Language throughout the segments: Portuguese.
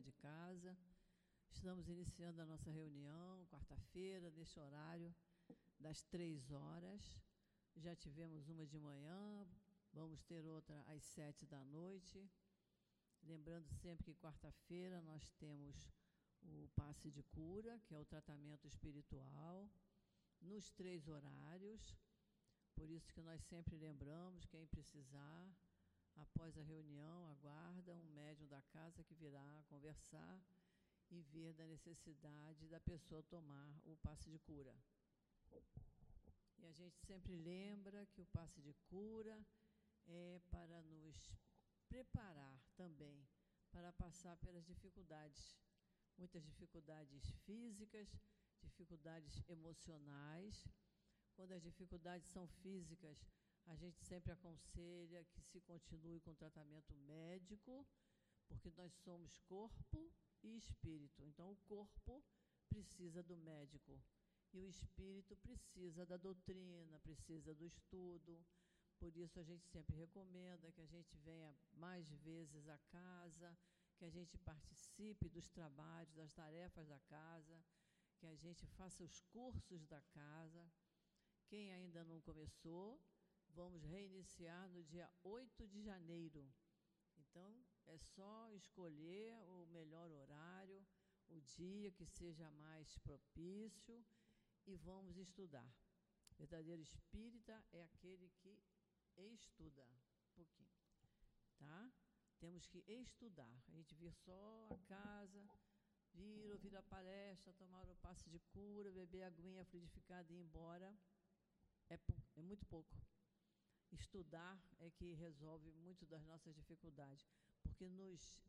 de casa. Estamos iniciando a nossa reunião, quarta-feira, neste horário, das três horas. Já tivemos uma de manhã, vamos ter outra às sete da noite. Lembrando sempre que quarta-feira nós temos o passe de cura, que é o tratamento espiritual, nos três horários. Por isso que nós sempre lembramos, quem precisar, após a reunião, aguarda um médium da casa que virá conversar e ver da necessidade da pessoa tomar o passe de cura. E a gente sempre lembra que o passe de cura é para nos preparar também para passar pelas dificuldades, muitas dificuldades físicas, dificuldades emocionais. Quando as dificuldades são físicas, a gente sempre aconselha que se continue com tratamento médico, porque nós somos corpo e espírito. Então, o corpo precisa do médico e o espírito precisa da doutrina, precisa do estudo, por isso, a gente sempre recomenda que a gente venha mais vezes à casa, que a gente participe dos trabalhos, das tarefas da casa, que a gente faça os cursos da casa. Quem ainda não começou, vamos reiniciar no dia 8 de janeiro. Então, é só escolher o melhor horário, o dia que seja mais propício e vamos estudar. verdadeiro espírita é aquele que estuda um pouquinho, tá? Temos que estudar. A gente vir só a casa, vir ouvir a palestra, tomar o passe de cura, beber a aguinha fluidificada e ir embora, é, é muito pouco. Estudar é que resolve muito das nossas dificuldades, porque nos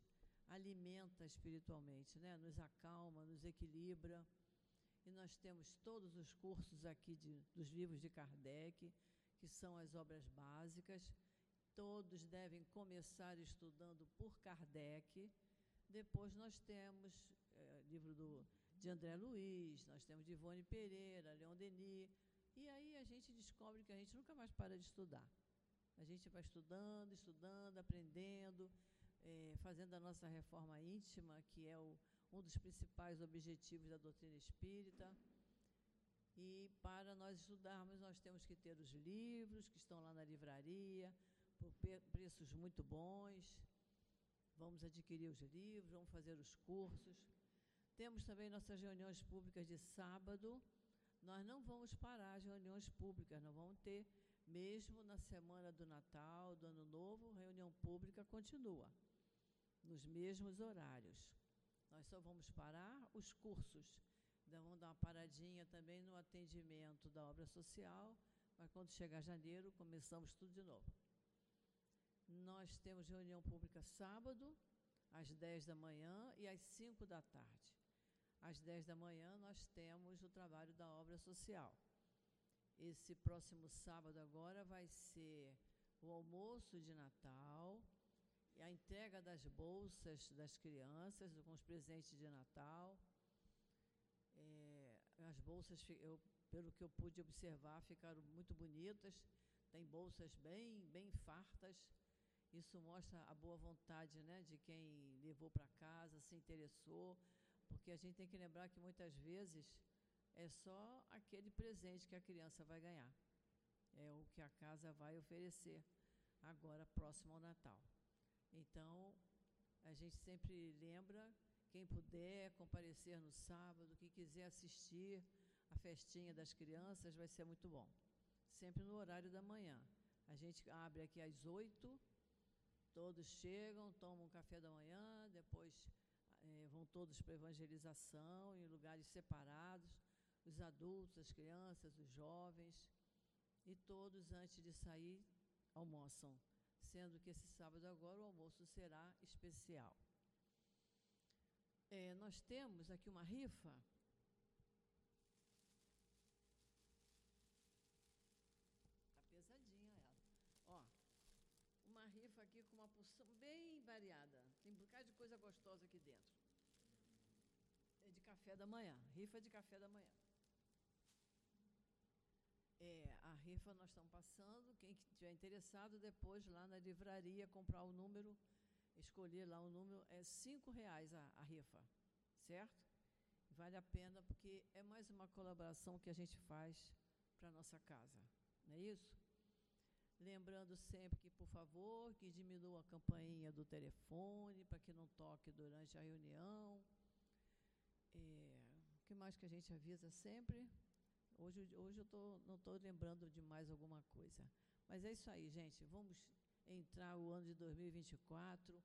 alimenta espiritualmente, né? nos acalma, nos equilibra. E nós temos todos os cursos aqui de, dos livros de Kardec, que são as obras básicas. Todos devem começar estudando por Kardec. Depois nós temos é, livro do, de André Luiz, nós temos de Ivone Pereira, Leon Denis. E aí a gente descobre que a gente nunca mais para de estudar. A gente vai estudando, estudando, aprendendo, é, fazendo a nossa reforma íntima, que é o, um dos principais objetivos da doutrina espírita. E para nós estudarmos, nós temos que ter os livros que estão lá na livraria, por preços muito bons. Vamos adquirir os livros, vamos fazer os cursos. Temos também nossas reuniões públicas de sábado. Nós não vamos parar as reuniões públicas, nós vamos ter, mesmo na semana do Natal, do Ano Novo, reunião pública continua, nos mesmos horários. Nós só vamos parar os cursos vamos dar uma paradinha também no atendimento da obra social, mas quando chegar janeiro, começamos tudo de novo. Nós temos reunião pública sábado, às 10 da manhã e às 5 da tarde. Às 10 da manhã, nós temos o trabalho da obra social. Esse próximo sábado agora vai ser o almoço de Natal, e a entrega das bolsas das crianças com os presentes de Natal é, as bolsas, eu, pelo que eu pude observar, ficaram muito bonitas. Tem bolsas bem, bem fartas. Isso mostra a boa vontade né, de quem levou para casa, se interessou, porque a gente tem que lembrar que muitas vezes é só aquele presente que a criança vai ganhar. É o que a casa vai oferecer agora, próximo ao Natal. Então, a gente sempre lembra quem puder comparecer no sábado, quem quiser assistir a festinha das crianças, vai ser muito bom. Sempre no horário da manhã. A gente abre aqui às oito, todos chegam, tomam um café da manhã, depois é, vão todos para evangelização em lugares separados, os adultos, as crianças, os jovens, e todos, antes de sair, almoçam, sendo que esse sábado agora o almoço será especial. É, nós temos aqui uma rifa. Está pesadinha ela. Ó, uma rifa aqui com uma porção bem variada. Tem um bocado de coisa gostosa aqui dentro. É de café da manhã. Rifa de café da manhã. É, a rifa nós estamos passando. Quem estiver interessado, depois lá na livraria, comprar o número escolher lá o número, é cinco reais a, a rifa, certo? Vale a pena porque é mais uma colaboração que a gente faz para nossa casa, não é isso? Lembrando sempre que, por favor, que diminua a campainha do telefone para que não toque durante a reunião. É, o que mais que a gente avisa sempre? Hoje, hoje eu tô, não estou lembrando de mais alguma coisa. Mas é isso aí, gente. Vamos entrar o ano de 2024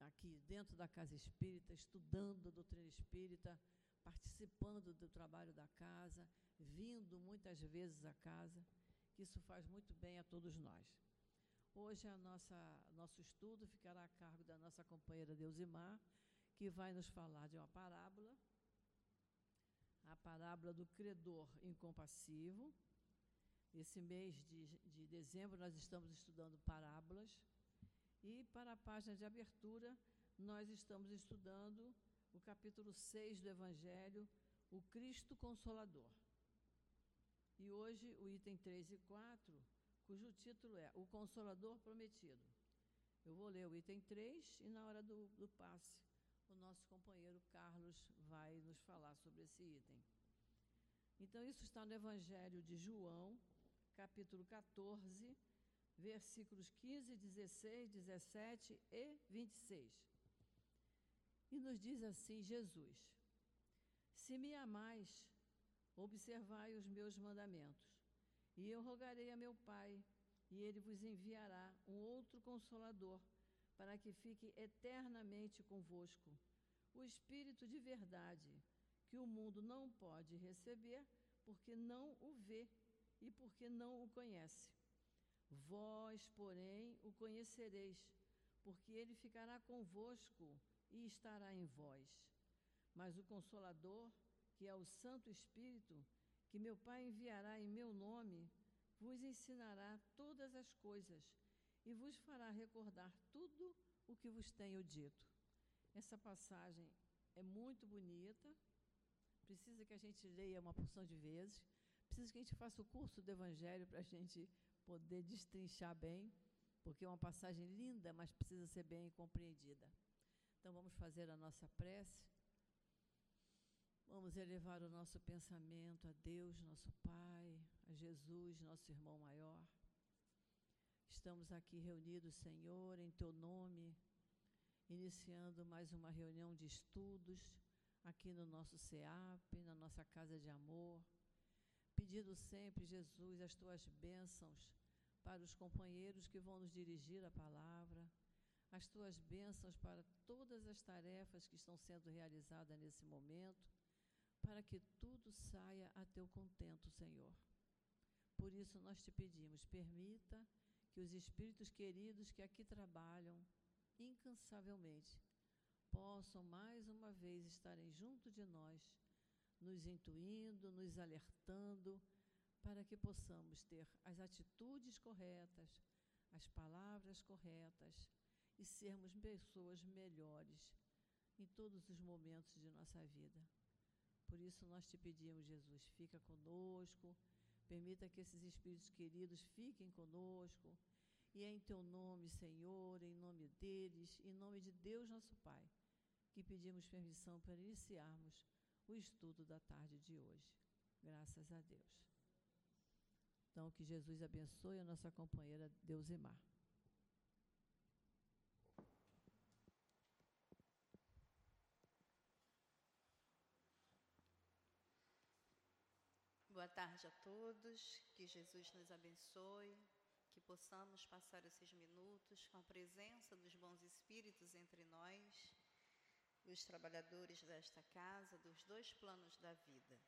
aqui dentro da Casa Espírita, estudando a doutrina espírita, participando do trabalho da casa, vindo muitas vezes à casa, que isso faz muito bem a todos nós. Hoje a nossa nosso estudo ficará a cargo da nossa companheira Deusimar, que vai nos falar de uma parábola, a parábola do credor incompassivo. Esse mês de, de dezembro nós estamos estudando parábolas e para a página de abertura, nós estamos estudando o capítulo 6 do Evangelho, o Cristo Consolador. E hoje o item 3 e 4, cujo título é O Consolador Prometido. Eu vou ler o item 3 e na hora do, do passe, o nosso companheiro Carlos vai nos falar sobre esse item. Então, isso está no Evangelho de João, capítulo 14, versículos 15, 16, 17 e 26. E nos diz assim Jesus: Se me amais, observai os meus mandamentos, e eu rogarei a meu Pai, e ele vos enviará um outro consolador, para que fique eternamente convosco, o Espírito de verdade, que o mundo não pode receber, porque não o vê e porque não o conhece. Vós, porém, o conhecereis, porque ele ficará convosco e estará em vós. Mas o Consolador, que é o Santo Espírito, que meu Pai enviará em meu nome, vos ensinará todas as coisas e vos fará recordar tudo o que vos tenho dito. Essa passagem é muito bonita, precisa que a gente leia uma porção de vezes, precisa que a gente faça o curso do Evangelho para a gente poder destrinchar bem, porque é uma passagem linda, mas precisa ser bem compreendida. Então vamos fazer a nossa prece. Vamos elevar o nosso pensamento a Deus, nosso Pai, a Jesus, nosso irmão maior. Estamos aqui reunidos, Senhor, em Teu nome, iniciando mais uma reunião de estudos aqui no nosso CEAP, na nossa casa de amor, pedindo sempre, Jesus, as Tuas bênçãos para os companheiros que vão nos dirigir a palavra, as tuas bênçãos para todas as tarefas que estão sendo realizadas nesse momento, para que tudo saia a teu contento, Senhor. Por isso nós te pedimos, permita que os espíritos queridos que aqui trabalham incansavelmente possam mais uma vez estarem junto de nós, nos intuindo, nos alertando, para que possamos ter as atitudes corretas, as palavras corretas e sermos pessoas melhores em todos os momentos de nossa vida. Por isso nós te pedimos, Jesus, fica conosco, permita que esses espíritos queridos fiquem conosco. E é em teu nome, Senhor, em nome deles, em nome de Deus nosso Pai, que pedimos permissão para iniciarmos o estudo da tarde de hoje. Graças a Deus. Então, que Jesus abençoe a nossa companheira Deusimar. Boa tarde a todos, que Jesus nos abençoe, que possamos passar esses minutos com a presença dos bons espíritos entre nós, os trabalhadores desta casa, dos dois planos da vida.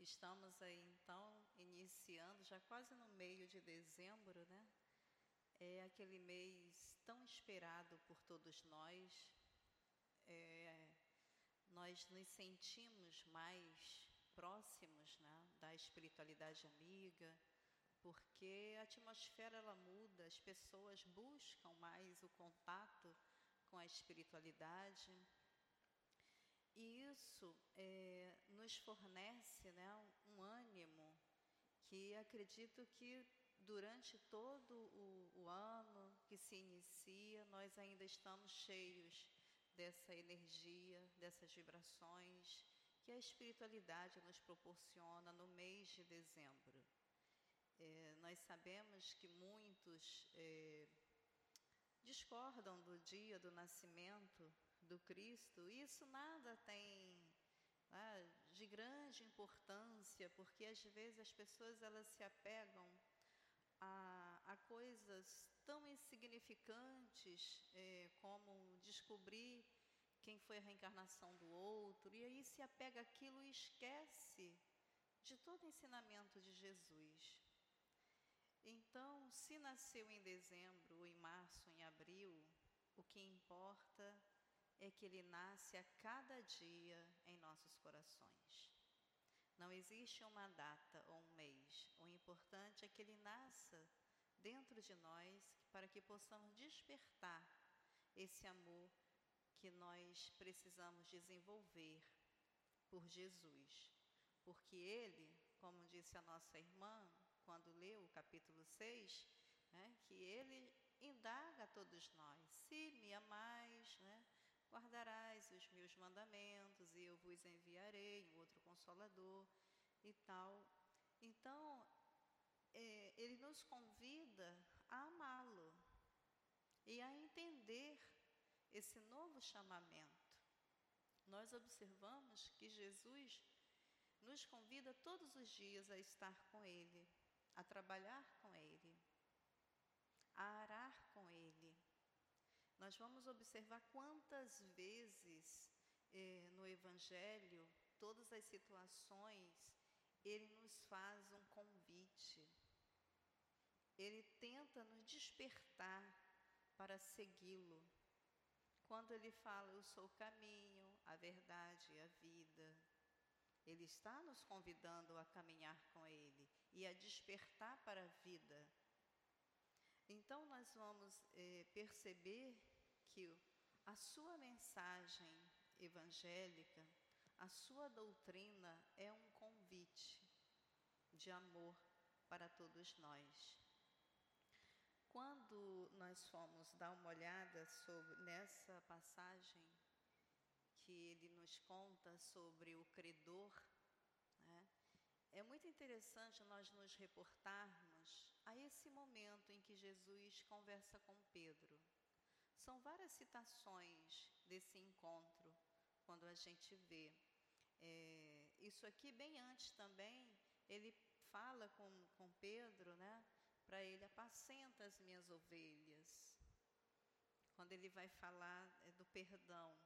Estamos aí então iniciando, já quase no meio de dezembro, né? É aquele mês tão esperado por todos nós. É, nós nos sentimos mais próximos né, da espiritualidade amiga, porque a atmosfera ela muda, as pessoas buscam mais o contato com a espiritualidade. E isso é, nos fornece né, um ânimo que acredito que durante todo o, o ano que se inicia, nós ainda estamos cheios dessa energia, dessas vibrações que a espiritualidade nos proporciona no mês de dezembro. É, nós sabemos que muitos é, discordam do dia do nascimento do Cristo, e isso nada tem ah, de grande importância, porque às vezes as pessoas elas se apegam a, a coisas tão insignificantes é, como descobrir quem foi a reencarnação do outro, e aí se apega aquilo e esquece de todo o ensinamento de Jesus. Então, se nasceu em dezembro, em março, em abril, o que importa é que ele nasce a cada dia em nossos corações. Não existe uma data ou um mês. O importante é que ele nasça dentro de nós para que possamos despertar esse amor que nós precisamos desenvolver por Jesus. Porque ele, como disse a nossa irmã, quando leu o capítulo 6, né, que ele indaga a todos nós: se me amais, né, guardarás os meus mandamentos e eu vos enviarei um outro consolador e tal. Então, é, ele nos convida a amá-lo e a entender esse novo chamamento. Nós observamos que Jesus nos convida todos os dias a estar com Ele, a trabalhar com Ele, a arar com Ele nós vamos observar quantas vezes eh, no Evangelho, todas as situações, ele nos faz um convite. Ele tenta nos despertar para segui-lo. Quando ele fala, Eu sou o caminho, a verdade e a vida, ele está nos convidando a caminhar com ele e a despertar para a vida. Então, nós vamos eh, perceber que a sua mensagem evangélica, a sua doutrina é um convite de amor para todos nós. Quando nós fomos dar uma olhada sobre nessa passagem que ele nos conta sobre o credor, né, é muito interessante nós nos reportarmos a esse momento em que Jesus conversa com Pedro. São várias citações desse encontro, quando a gente vê. É, isso aqui, bem antes também, ele fala com, com Pedro, né? Para ele, apacenta as minhas ovelhas. Quando ele vai falar é, do perdão,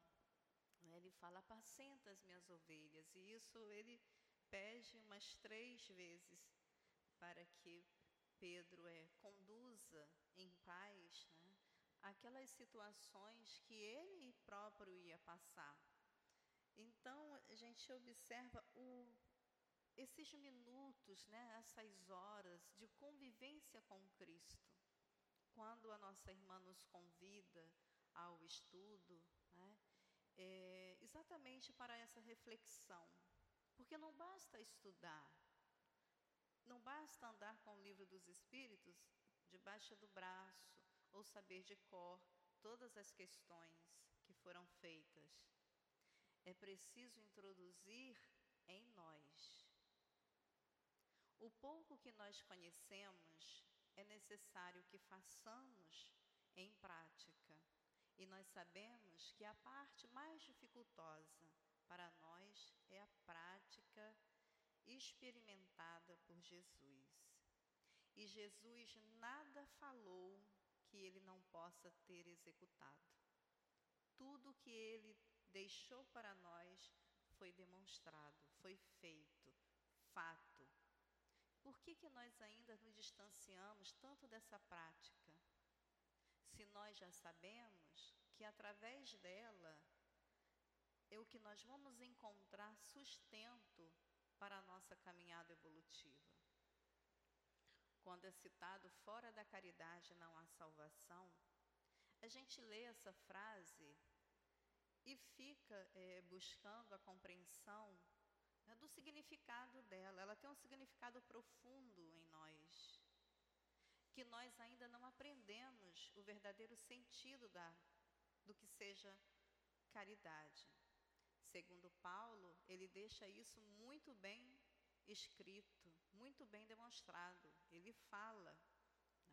né, ele fala, apacenta as minhas ovelhas. E isso ele pede umas três vezes para que Pedro é, conduza em paz, né? aquelas situações que ele próprio ia passar. Então, a gente observa o, esses minutos, né, essas horas de convivência com Cristo. Quando a nossa irmã nos convida ao estudo, né, é exatamente para essa reflexão. Porque não basta estudar, não basta andar com o livro dos Espíritos debaixo do braço, ou saber de cor todas as questões que foram feitas. É preciso introduzir em nós. O pouco que nós conhecemos é necessário que façamos em prática. E nós sabemos que a parte mais dificultosa para nós é a prática experimentada por Jesus. E Jesus nada falou que ele não possa ter executado. Tudo que ele deixou para nós foi demonstrado, foi feito, fato. Por que, que nós ainda nos distanciamos tanto dessa prática? Se nós já sabemos que através dela é o que nós vamos encontrar sustento para a nossa caminhada evolutiva. Quando é citado fora da caridade não há salvação, a gente lê essa frase e fica é, buscando a compreensão né, do significado dela. Ela tem um significado profundo em nós. que nós ainda não aprendemos o verdadeiro sentido da, do que seja caridade. Segundo Paulo, ele deixa isso muito bem escrito, muito bem demonstrado. Ele fala,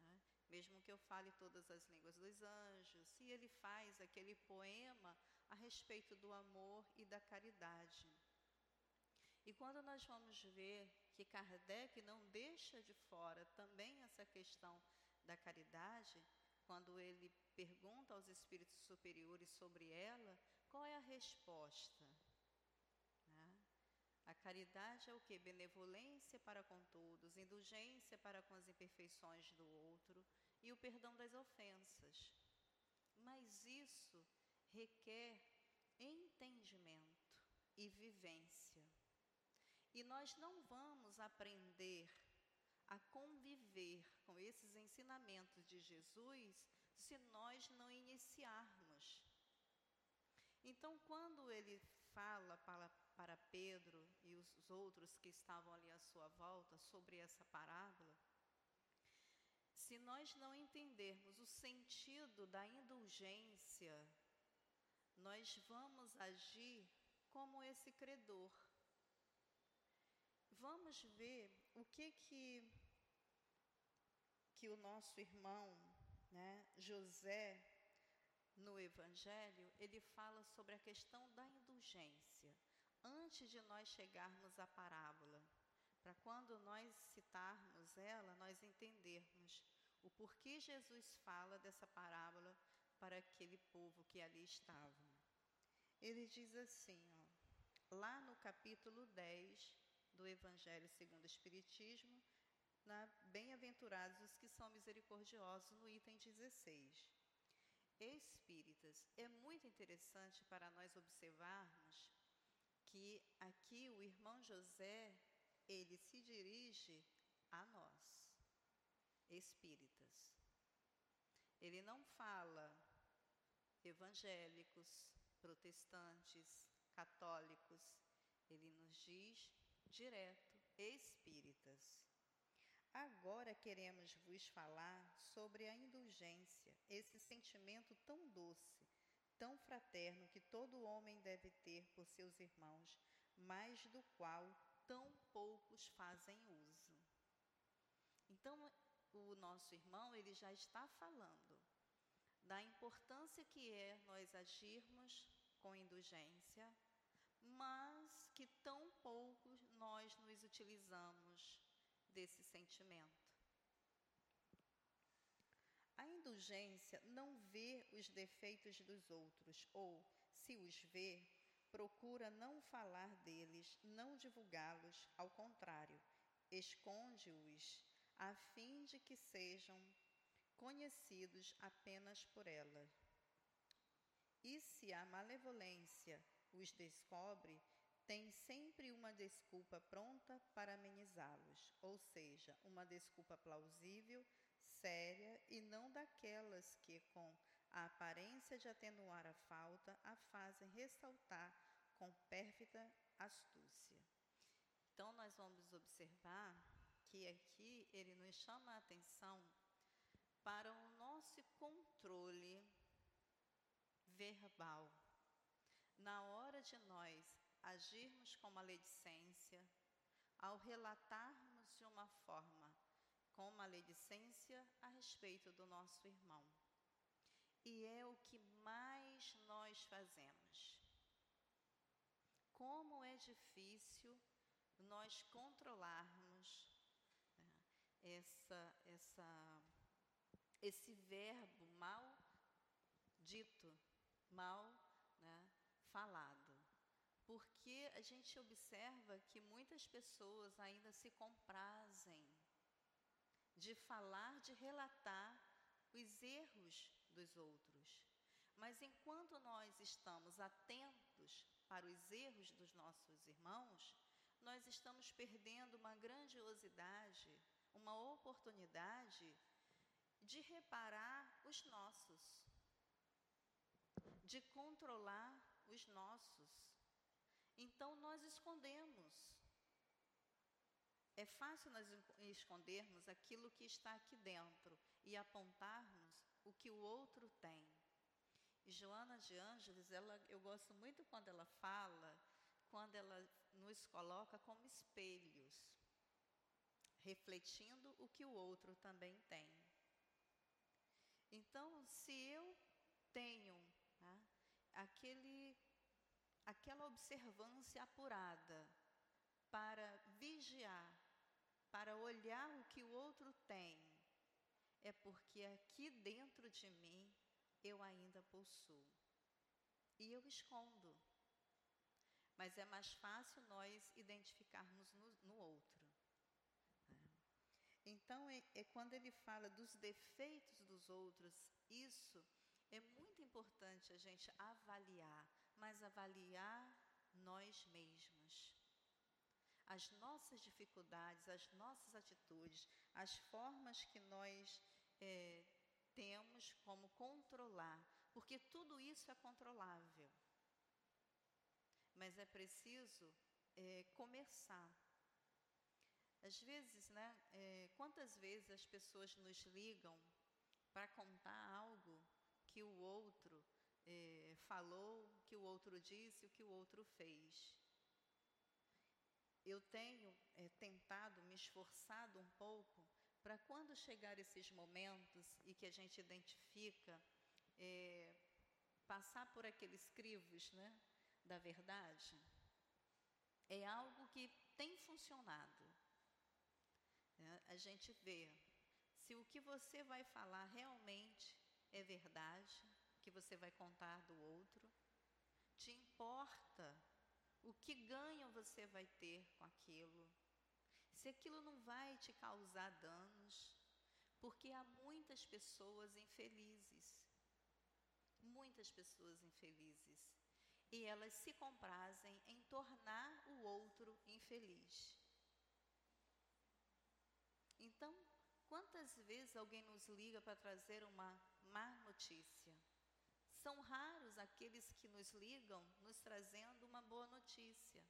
né? mesmo que eu fale todas as línguas dos anjos, e ele faz aquele poema a respeito do amor e da caridade. E quando nós vamos ver que Kardec não deixa de fora também essa questão da caridade, quando ele pergunta aos espíritos superiores sobre ela, qual é a resposta? Né? A caridade é o que? Benevolência para com todos, indulgência para com as imperfeições do outro e o perdão das ofensas. Mas isso requer entendimento e vivência. E nós não vamos aprender a conviver com esses ensinamentos de Jesus se nós não iniciarmos. Então, quando ele fala para, para Pedro e os outros que estavam ali à sua volta sobre essa parábola, se nós não entendermos o sentido da indulgência, nós vamos agir como esse credor. Vamos ver o que que que o nosso irmão, né, José, no Evangelho, ele fala sobre a questão da indulgência. Antes de nós chegarmos à parábola, para quando nós citarmos ela, nós entendermos o porquê Jesus fala dessa parábola para aquele povo que ali estava. Ele diz assim, ó, lá no capítulo 10 do Evangelho segundo o Espiritismo, na Bem-aventurados os que são misericordiosos, no item 16 espíritas. É muito interessante para nós observarmos que aqui o irmão José, ele se dirige a nós, espíritas. Ele não fala evangélicos, protestantes, católicos, ele nos diz direto, espíritas. Agora queremos vos falar sobre a indulgência, esse sentimento tão doce, tão fraterno que todo homem deve ter por seus irmãos, mas do qual tão poucos fazem uso. Então, o nosso irmão, ele já está falando da importância que é nós agirmos com indulgência, mas que tão poucos nós nos utilizamos desse sentimento. A indulgência não vê os defeitos dos outros, ou, se os vê, procura não falar deles, não divulgá-los, ao contrário, esconde-os, a fim de que sejam conhecidos apenas por ela. E se a malevolência os descobre, tem sempre uma desculpa pronta para amenizá-los, ou seja, uma desculpa plausível, séria e não daquelas que, com a aparência de atenuar a falta, a fazem ressaltar com pérfida astúcia. Então, nós vamos observar que aqui ele nos chama a atenção para o nosso controle verbal. Na hora de nós agirmos com maledicência, ao relatarmos de uma forma com maledicência a respeito do nosso irmão. E é o que mais nós fazemos. Como é difícil nós controlarmos né, essa, essa, esse verbo mal dito, mal né, falado porque a gente observa que muitas pessoas ainda se comprazem de falar, de relatar os erros dos outros. Mas enquanto nós estamos atentos para os erros dos nossos irmãos, nós estamos perdendo uma grandiosidade, uma oportunidade de reparar os nossos, de controlar os nossos. Então nós escondemos é fácil nós escondermos aquilo que está aqui dentro e apontarmos o que o outro tem. E Joana de Ângeles, ela, eu gosto muito quando ela fala, quando ela nos coloca como espelhos, refletindo o que o outro também tem. Então, se eu tenho né, aquele, aquela observância apurada para vigiar para olhar o que o outro tem, é porque aqui dentro de mim eu ainda possuo. E eu escondo. Mas é mais fácil nós identificarmos no, no outro. Né? Então, é, é quando ele fala dos defeitos dos outros, isso é muito importante a gente avaliar, mas avaliar nós mesmos as nossas dificuldades, as nossas atitudes, as formas que nós é, temos como controlar, porque tudo isso é controlável. Mas é preciso é, começar. Às vezes, né, é, quantas vezes as pessoas nos ligam para contar algo que o outro é, falou, que o outro disse, o que o outro fez eu tenho é, tentado, me esforçado um pouco para quando chegar esses momentos e que a gente identifica, é, passar por aqueles crivos né, da verdade, é algo que tem funcionado. É, a gente vê se o que você vai falar realmente é verdade, que você vai contar do outro, te importa o que ganho você vai ter com aquilo? Se aquilo não vai te causar danos, porque há muitas pessoas infelizes. Muitas pessoas infelizes. E elas se comprazem em tornar o outro infeliz. Então, quantas vezes alguém nos liga para trazer uma má notícia? São raros aqueles que nos ligam nos trazendo uma boa notícia,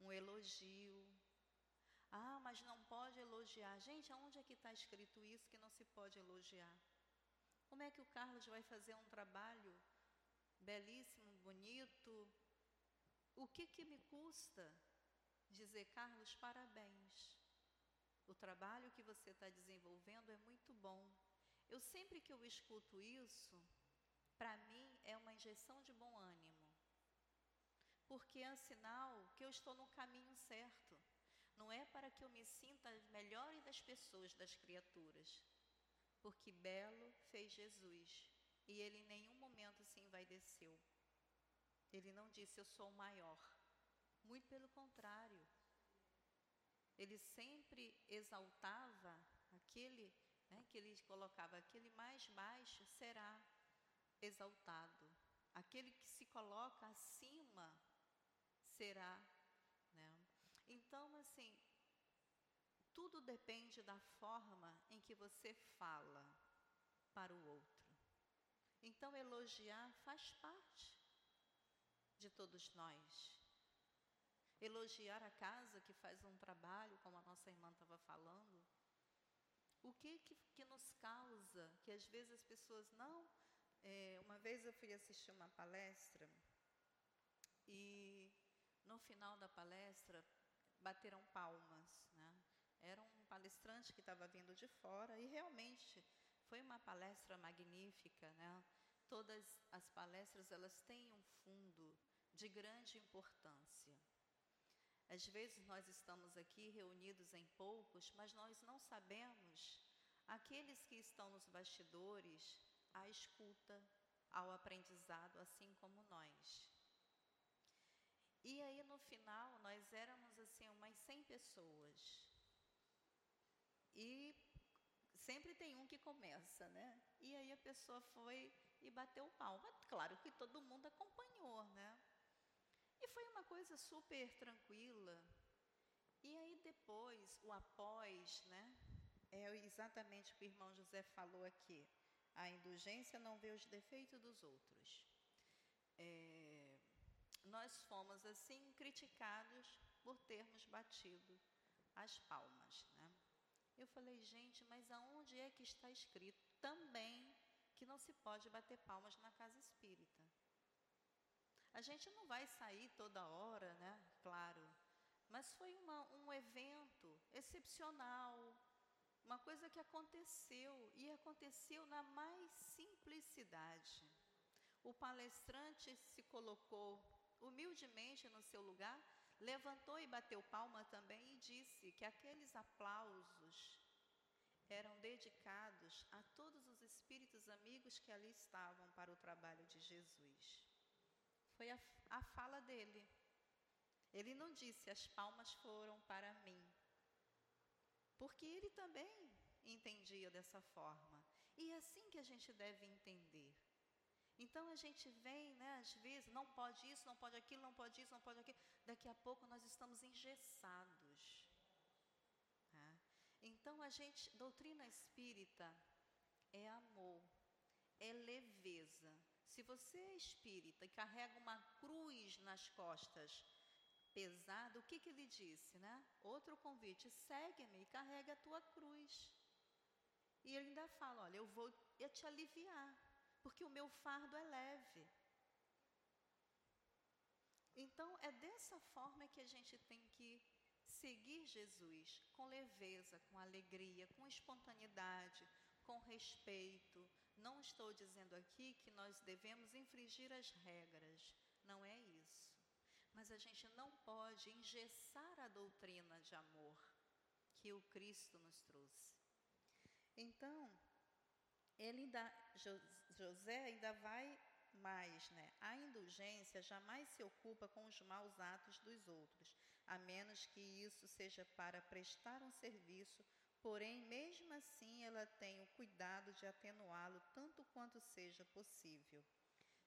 um elogio. Ah, mas não pode elogiar. Gente, aonde é que está escrito isso que não se pode elogiar? Como é que o Carlos vai fazer um trabalho belíssimo, bonito? O que, que me custa dizer, Carlos, parabéns? O trabalho que você está desenvolvendo é muito bom. Eu sempre que eu escuto isso, para mim é uma injeção de bom ânimo. Porque é sinal que eu estou no caminho certo. Não é para que eu me sinta melhor das pessoas, das criaturas. Porque belo fez Jesus. E ele em nenhum momento se envaideceu. Ele não disse eu sou o maior. Muito pelo contrário. Ele sempre exaltava aquele né, que ele colocava, aquele mais baixo será exaltado. Aquele que se coloca acima será, né? Então, assim, tudo depende da forma em que você fala para o outro. Então, elogiar faz parte de todos nós. Elogiar a casa que faz um trabalho, como a nossa irmã estava falando. O que, que, que nos causa que às vezes as pessoas não é, uma vez eu fui assistir uma palestra e no final da palestra bateram palmas, né? Era um palestrante que estava vindo de fora e realmente foi uma palestra magnífica, né? Todas as palestras elas têm um fundo de grande importância. Às vezes nós estamos aqui reunidos em poucos, mas nós não sabemos aqueles que estão nos bastidores, à escuta, ao aprendizado, assim como nós. E aí no final nós éramos assim umas 100 pessoas. E sempre tem um que começa, né? E aí a pessoa foi e bateu palma. Claro que todo mundo acompanhou, né? E foi uma coisa super tranquila. E aí depois, o após, né? É exatamente o que o irmão José falou aqui. A indulgência não vê os defeitos dos outros. É, nós fomos assim criticados por termos batido as palmas, né? Eu falei, gente, mas aonde é que está escrito também que não se pode bater palmas na casa espírita? A gente não vai sair toda hora, né? Claro. Mas foi uma, um evento excepcional, uma coisa que aconteceu e aconteceu na mais simplicidade. O palestrante se colocou humildemente no seu lugar, levantou e bateu palma também e disse que aqueles aplausos eram dedicados a todos os espíritos amigos que ali estavam para o trabalho de Jesus. Foi a, a fala dele. Ele não disse as palmas foram para mim, porque ele também entendia dessa forma. E é assim que a gente deve entender. Então a gente vem, né, às vezes, não pode isso, não pode aquilo, não pode isso, não pode aquilo. Daqui a pouco nós estamos engessados. Tá? Então a gente, doutrina espírita é amor, é leveza. Se você é espírita e carrega uma cruz nas costas pesada, o que, que ele disse, né? Outro convite, segue-me e carrega a tua cruz. E ele ainda fala, olha, eu vou te aliviar porque o meu fardo é leve. Então, é dessa forma que a gente tem que seguir Jesus, com leveza, com alegria, com espontaneidade, com respeito. Não estou dizendo aqui que nós devemos infringir as regras, não é. Mas a gente não pode engessar a doutrina de amor que o Cristo nos trouxe. Então, ele ainda, José ainda vai mais, né? A indulgência jamais se ocupa com os maus atos dos outros, a menos que isso seja para prestar um serviço, porém, mesmo assim, ela tem o cuidado de atenuá-lo tanto quanto seja possível.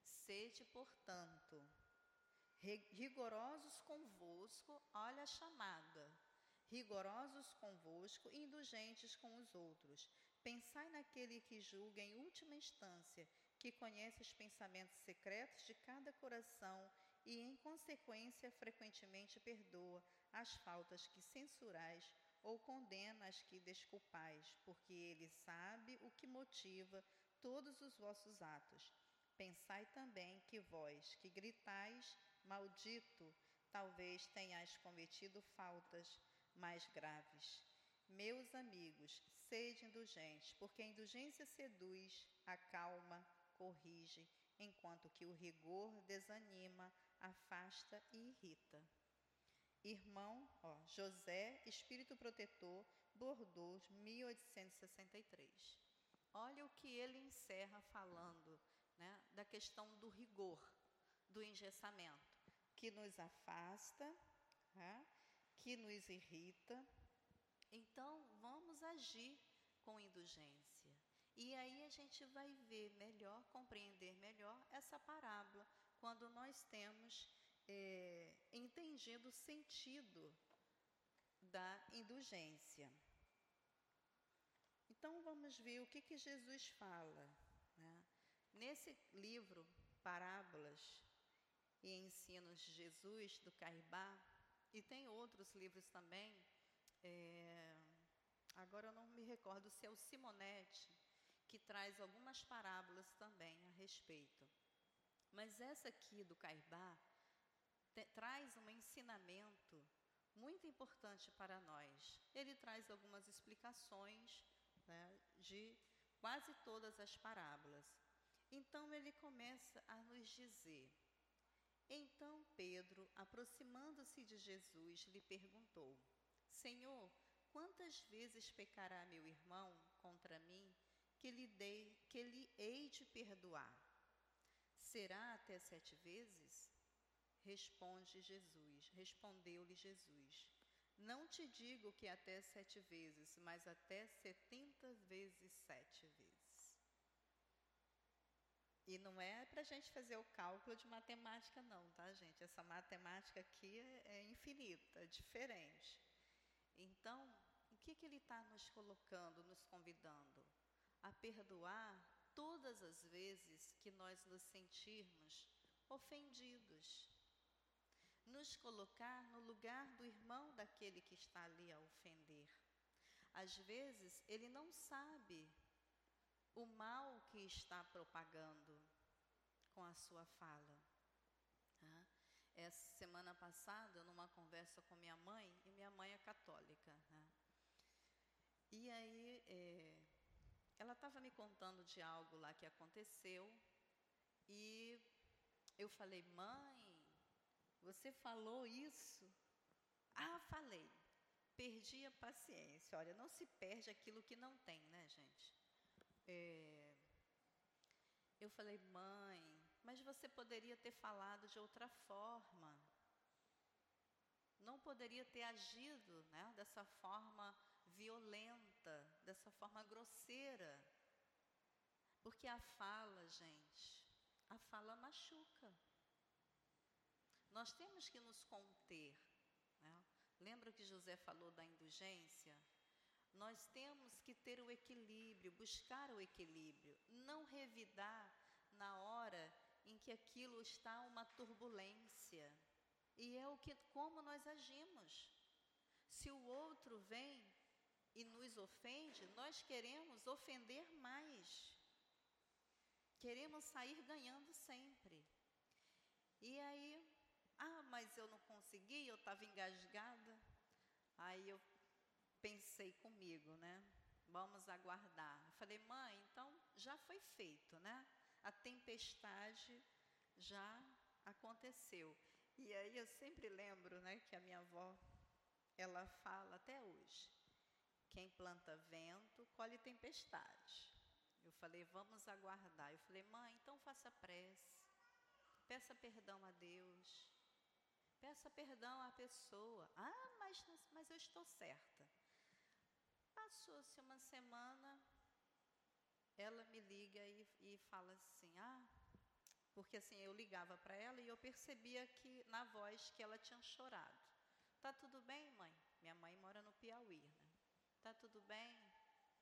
Sede, portanto, rigorosos convosco, olha a chamada, rigorosos convosco indulgentes com os outros, Pensai naquele que julga em última instância, que conhece os pensamentos secretos de cada coração e, em consequência, frequentemente perdoa as faltas que censurais ou condena as que desculpais, porque ele sabe o que motiva todos os vossos atos. Pensai também que vós, que gritais, maldito, talvez tenhais cometido faltas mais graves. Meus amigos, sede indulgentes, porque a indulgência seduz, acalma, corrige, enquanto que o rigor desanima, afasta e irrita. Irmão, ó, José, Espírito Protetor, Bordeaux, 1863. Olha o que ele encerra falando né, da questão do rigor, do engessamento, que nos afasta, né, que nos irrita, então, vamos agir com indulgência. E aí a gente vai ver melhor, compreender melhor essa parábola, quando nós temos é, entendido o sentido da indulgência. Então vamos ver o que, que Jesus fala. Né? Nesse livro, Parábolas e Ensinos de Jesus, do Caibá, e tem outros livros também, é, agora eu não me recordo se é o Simonetti, que traz algumas parábolas também a respeito. Mas essa aqui do Caibá traz um ensinamento muito importante para nós. Ele traz algumas explicações né, de quase todas as parábolas. Então ele começa a nos dizer. Então Pedro, aproximando-se de Jesus, lhe perguntou: Senhor, quantas vezes pecará meu irmão contra mim que lhe, dei, que lhe hei de perdoar? Será até sete vezes? Responde Jesus, respondeu-lhe Jesus. Não te digo que até sete vezes, mas até setenta vezes sete vezes. E não é para a gente fazer o cálculo de matemática, não, tá, gente? Essa matemática aqui é, é infinita, é diferente. Então, o que, que ele está nos colocando, nos convidando? A perdoar todas as vezes que nós nos sentirmos ofendidos. nos colocar no lugar do irmão daquele que está ali a ofender. Às vezes, ele não sabe o mal que está propagando com a sua fala. Essa semana passada, numa conversa com minha mãe, e minha mãe é católica. Né? E aí, é, ela estava me contando de algo lá que aconteceu, e eu falei, mãe, você falou isso? Ah, falei. Perdi a paciência. Olha, não se perde aquilo que não tem, né, gente? É, eu falei, mãe, mas você poderia ter falado de outra forma. Não poderia ter agido né, dessa forma violenta, dessa forma grosseira. Porque a fala, gente, a fala machuca. Nós temos que nos conter. Né? Lembra que José falou da indulgência? Nós temos que ter o equilíbrio, buscar o equilíbrio, não revidar na hora em que aquilo está uma turbulência. E é o que como nós agimos. Se o outro vem e nos ofende, nós queremos ofender mais. Queremos sair ganhando sempre. E aí, ah, mas eu não consegui, eu estava engasgada. Aí eu pensei comigo, né? Vamos aguardar. Eu falei, mãe, então já foi feito, né? A tempestade já aconteceu. E aí eu sempre lembro, né, que a minha avó, ela fala até hoje: quem planta vento, colhe tempestade. Eu falei, vamos aguardar. Eu falei, mãe, então faça prece. Peça perdão a Deus. Peça perdão à pessoa. Ah, mas, mas eu estou certa. Passou-se uma semana, ela me liga e, e fala assim: Ah, porque assim eu ligava para ela e eu percebia que na voz que ela tinha chorado. Tá tudo bem, mãe? Minha mãe mora no Piauí, né? Tá tudo bem?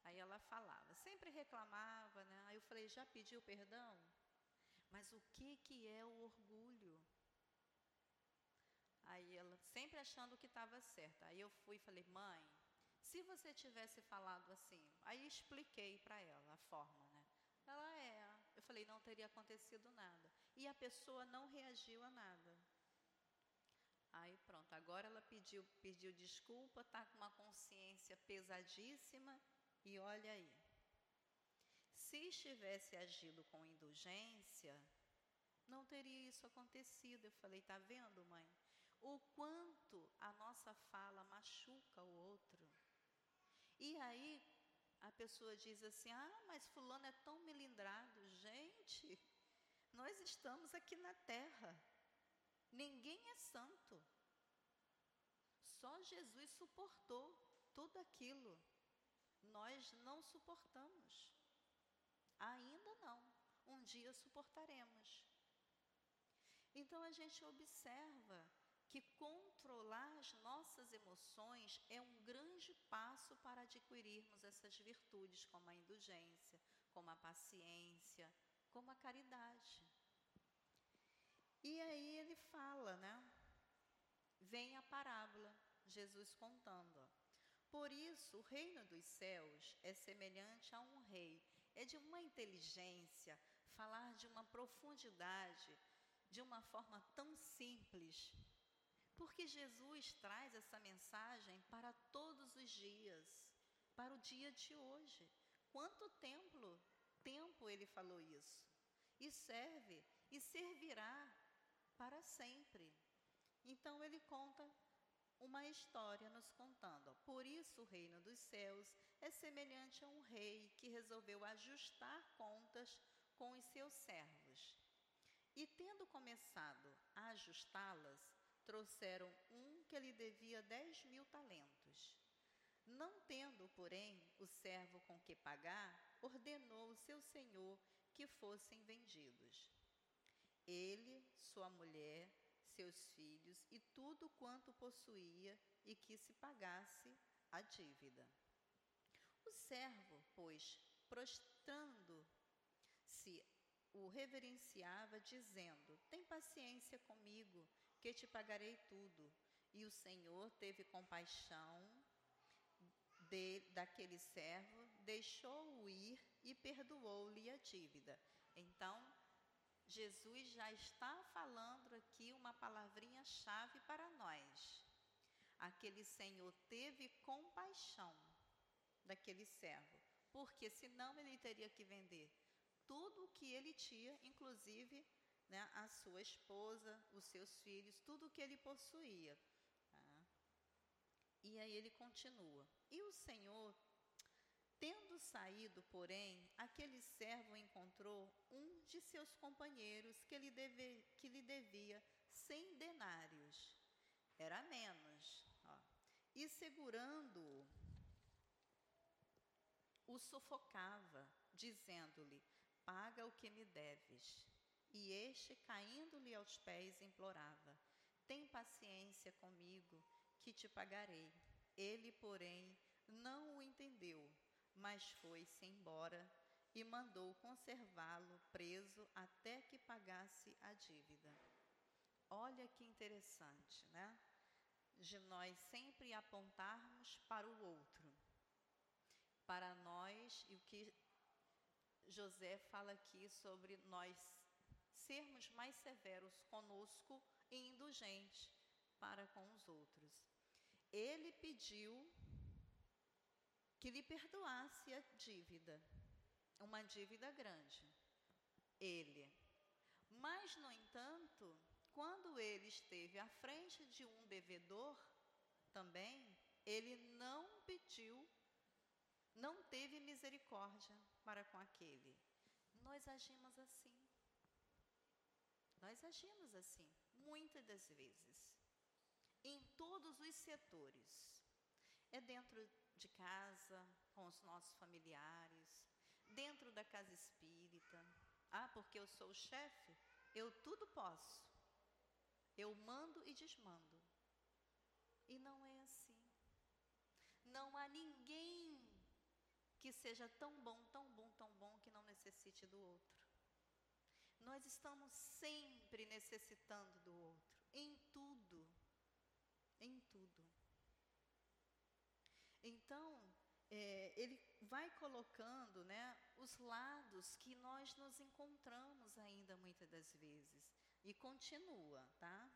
Aí ela falava, sempre reclamava, né? Aí eu falei: Já pediu perdão? Mas o que que é o orgulho? Aí ela sempre achando que estava certa. Aí eu fui e falei: "Mãe, se você tivesse falado assim, aí expliquei para ela a forma, né? Ela é. Eu falei, não teria acontecido nada. E a pessoa não reagiu a nada. Aí pronto, agora ela pediu, pediu desculpa, está com uma consciência pesadíssima e olha aí. Se estivesse agido com indulgência, não teria isso acontecido. Eu falei, tá vendo, mãe? O quanto a nossa fala machuca. E aí a pessoa diz assim: ah, mas Fulano é tão melindrado. Gente, nós estamos aqui na terra, ninguém é santo. Só Jesus suportou tudo aquilo. Nós não suportamos. Ainda não. Um dia suportaremos. Então a gente observa que controlar as nossas emoções é um grande passo para adquirirmos essas virtudes, como a indulgência, como a paciência, como a caridade. E aí ele fala, né? Vem a parábola, Jesus contando. Ó. Por isso, o reino dos céus é semelhante a um rei. É de uma inteligência, falar de uma profundidade, de uma forma tão simples, porque Jesus traz essa mensagem para todos os dias, para o dia de hoje. Quanto tempo, tempo ele falou isso? E serve e servirá para sempre. Então ele conta uma história nos contando. Por isso o reino dos céus é semelhante a um rei que resolveu ajustar contas com os seus servos. E tendo começado a ajustá-las, trouxeram um que lhe devia dez mil talentos. Não tendo, porém, o servo com que pagar, ordenou o seu senhor que fossem vendidos. Ele, sua mulher, seus filhos e tudo quanto possuía, e que se pagasse a dívida. O servo, pois, prostrando-se o reverenciava, dizendo: Tem paciência comigo, que te pagarei tudo. E o Senhor teve compaixão de, daquele servo, deixou-o ir e perdoou-lhe a dívida. Então, Jesus já está falando aqui uma palavrinha-chave para nós. Aquele Senhor teve compaixão daquele servo, porque senão ele teria que vender tudo o que ele tinha, inclusive né, a sua esposa, os seus filhos, tudo o que ele possuía. Tá? E aí ele continua. E o Senhor, tendo saído, porém, aquele servo encontrou um de seus companheiros que lhe, deve, que lhe devia cem denários. Era menos. Ó. E segurando-o, o sufocava, dizendo-lhe: Paga o que me deves. E este, caindo-lhe aos pés, implorava: Tem paciência comigo, que te pagarei. Ele, porém, não o entendeu, mas foi-se embora e mandou conservá-lo preso até que pagasse a dívida. Olha que interessante, né? De nós sempre apontarmos para o outro, para nós, e o que José fala aqui sobre nós sermos mais severos conosco e indulgentes para com os outros. Ele pediu que lhe perdoasse a dívida, uma dívida grande. Ele. Mas, no entanto, quando ele esteve à frente de um devedor, também, ele não pediu, não teve misericórdia para com aquele. Nós agimos assim. Nós agimos assim, muitas das vezes, em todos os setores. É dentro de casa, com os nossos familiares, dentro da casa espírita. Ah, porque eu sou o chefe, eu tudo posso. Eu mando e desmando. E não é assim. Não há ninguém que seja tão bom, tão bom, tão bom que não necessite do outro. Nós estamos sempre necessitando do outro, em tudo, em tudo. Então, é, ele vai colocando né, os lados que nós nos encontramos ainda muitas das vezes. E continua, tá?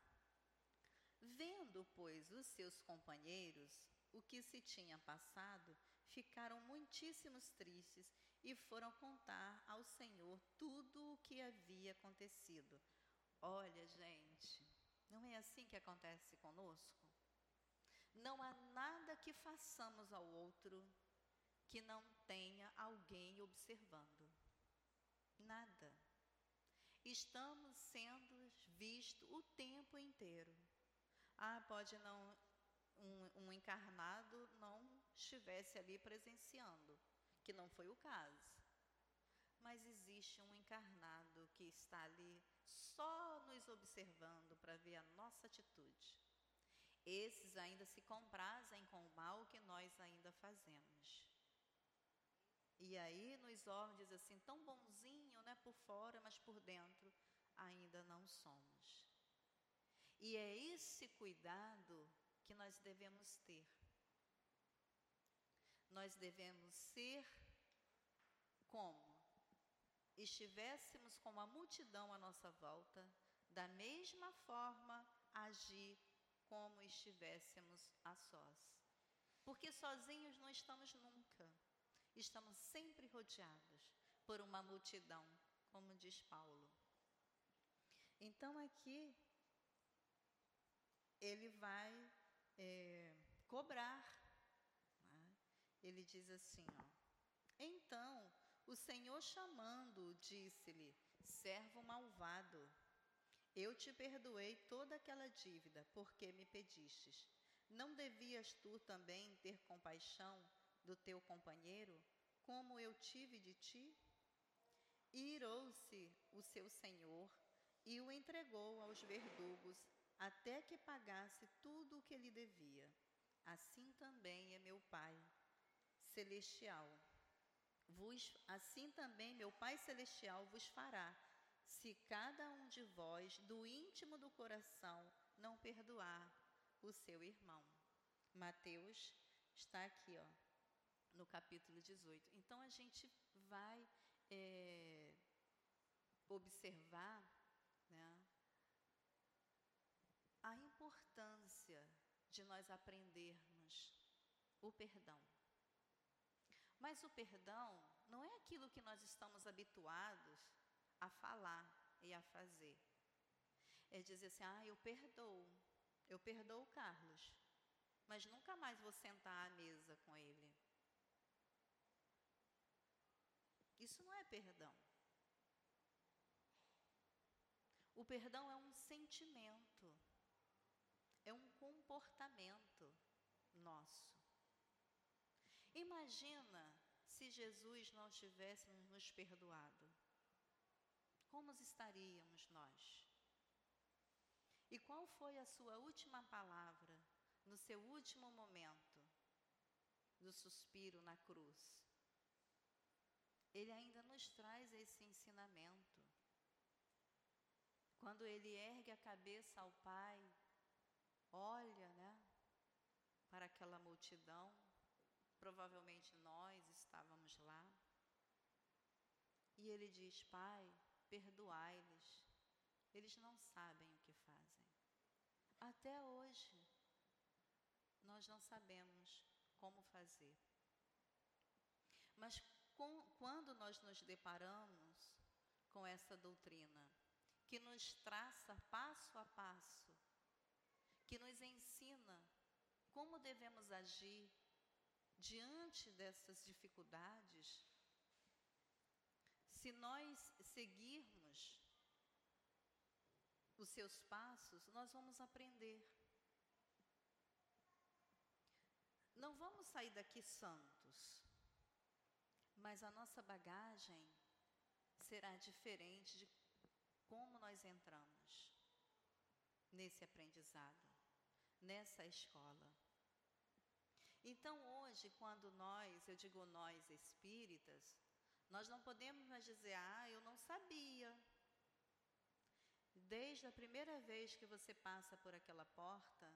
Vendo, pois, os seus companheiros o que se tinha passado, ficaram muitíssimos tristes e foram contar ao Senhor tudo o que havia acontecido. Olha, gente, não é assim que acontece conosco? Não há nada que façamos ao outro que não tenha alguém observando. Nada. Estamos sendo vistos o tempo inteiro. Ah, pode não um, um encarnado não estivesse ali presenciando, que não foi o caso. Mas existe um encarnado que está ali só nos observando para ver a nossa atitude. Esses ainda se comprazem com o mal que nós ainda fazemos. E aí nos olham diz assim, tão bonzinho, né, por fora, mas por dentro ainda não somos. E é esse cuidado que nós devemos ter. Nós devemos ser como? Estivéssemos com a multidão à nossa volta, da mesma forma agir como estivéssemos a sós. Porque sozinhos não estamos nunca. Estamos sempre rodeados por uma multidão, como diz Paulo. Então aqui ele vai é, cobrar. Ele diz assim: ó, Então o Senhor chamando disse-lhe: Servo malvado, eu te perdoei toda aquela dívida, porque me pedistes. Não devias tu também ter compaixão do teu companheiro, como eu tive de ti? Irou-se o seu senhor e o entregou aos verdugos até que pagasse tudo o que lhe devia. Assim também é meu Pai celestial. Vos, assim também meu Pai celestial vos fará, se cada um de vós, do íntimo do coração, não perdoar o seu irmão. Mateus está aqui, ó, no capítulo 18. Então a gente vai é, observar né, a importância de nós aprendermos o perdão. Mas o perdão não é aquilo que nós estamos habituados a falar e a fazer. É dizer assim: ah, eu perdoo, eu perdoo o Carlos, mas nunca mais vou sentar à mesa com ele. Isso não é perdão. O perdão é um sentimento, é um comportamento nosso. Imagina se Jesus não tivesse nos perdoado. Como estaríamos nós? E qual foi a sua última palavra no seu último momento do suspiro na cruz? Ele ainda nos traz esse ensinamento. Quando ele ergue a cabeça ao Pai, olha, né, para aquela multidão, provavelmente nós estávamos lá, e ele diz: Pai, perdoai-lhes, eles não sabem o que fazem. Até hoje, nós não sabemos como fazer. Mas com, quando nós nos deparamos com essa doutrina, que nos traça passo a passo, que nos ensina como devemos agir diante dessas dificuldades, se nós seguirmos os seus passos, nós vamos aprender. Não vamos sair daqui santos, mas a nossa bagagem será diferente de como nós entramos nesse aprendizado, nessa escola. Então, hoje, quando nós, eu digo nós espíritas, nós não podemos mais dizer, ah, eu não sabia. Desde a primeira vez que você passa por aquela porta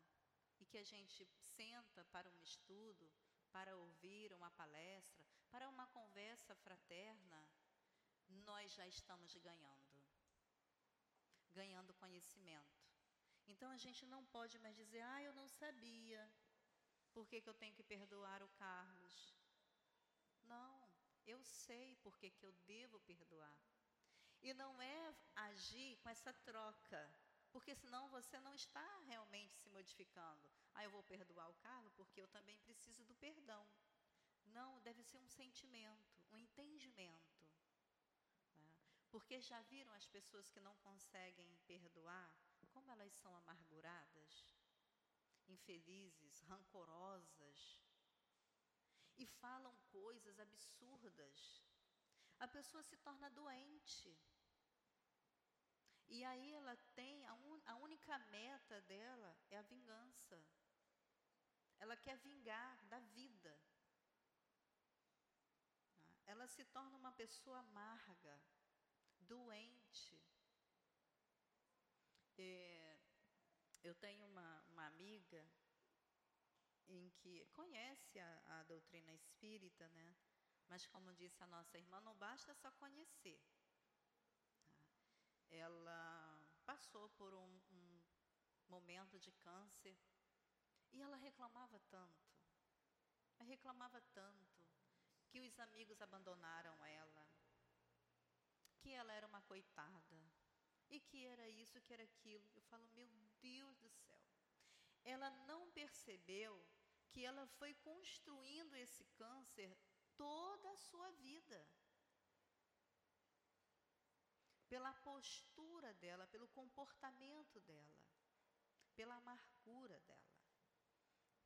e que a gente senta para um estudo, para ouvir uma palestra, para uma conversa fraterna, nós já estamos ganhando. Ganhando conhecimento. Então a gente não pode mais dizer, ah, eu não sabia. Por que, que eu tenho que perdoar o Carlos? Não, eu sei por que, que eu devo perdoar. E não é agir com essa troca, porque senão você não está realmente se modificando. Ah, eu vou perdoar o Carlos porque eu também preciso do perdão. Não, deve ser um sentimento, um entendimento. Né? Porque já viram as pessoas que não conseguem perdoar, como elas são amarguradas, infelizes, rancorosas e falam coisas absurdas. A pessoa se torna doente. E aí ela tem, a, un, a única meta dela é a vingança. Ela quer vingar da vida. Ela se torna uma pessoa amarga, doente. É, eu tenho uma, uma amiga em que conhece a, a doutrina espírita, né? Mas como disse a nossa irmã, não basta só conhecer. Ela passou por um, um momento de câncer e ela reclamava tanto, ela reclamava tanto que os amigos abandonaram ela, que ela era uma coitada e que era isso, que era aquilo. Eu falo, meu Deus do céu ela não percebeu que ela foi construindo esse câncer toda a sua vida. Pela postura dela, pelo comportamento dela, pela amargura dela.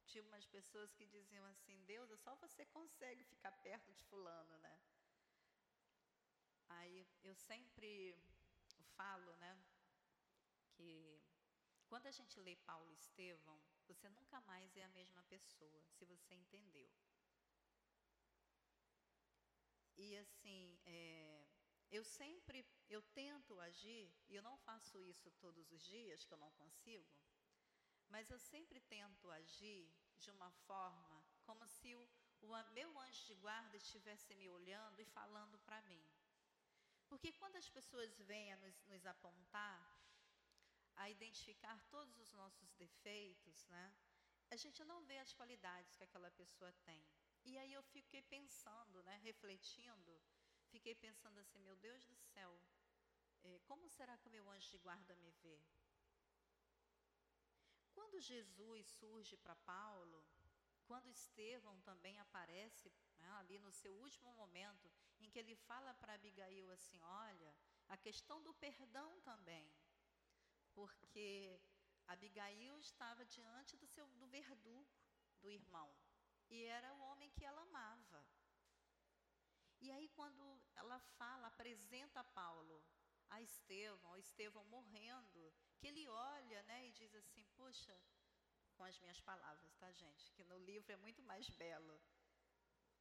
Tinha umas pessoas que diziam assim: Deus, só você consegue ficar perto de Fulano, né? Aí eu sempre falo, né, que quando a gente lê Paulo e Estevão, você nunca mais é a mesma pessoa, se você entendeu. E assim, é, eu sempre, eu tento agir, e eu não faço isso todos os dias, que eu não consigo, mas eu sempre tento agir de uma forma como se o, o meu anjo de guarda estivesse me olhando e falando para mim. Porque quando as pessoas vêm nos, nos apontar, a identificar todos os nossos defeitos, né? A gente não vê as qualidades que aquela pessoa tem. E aí eu fiquei pensando, né, refletindo, fiquei pensando assim, meu Deus do céu, eh, como será que o meu anjo de guarda me vê? Quando Jesus surge para Paulo, quando Estevão também aparece né, ali no seu último momento, em que ele fala para Abigail assim: olha, a questão do perdão também, porque Abigail estava diante do seu do verdugo do irmão e era o homem que ela amava. E aí quando ela fala, apresenta Paulo a Estevão, Estevão morrendo, que ele olha, né, e diz assim: "Puxa, com as minhas palavras, tá, gente? Que no livro é muito mais belo.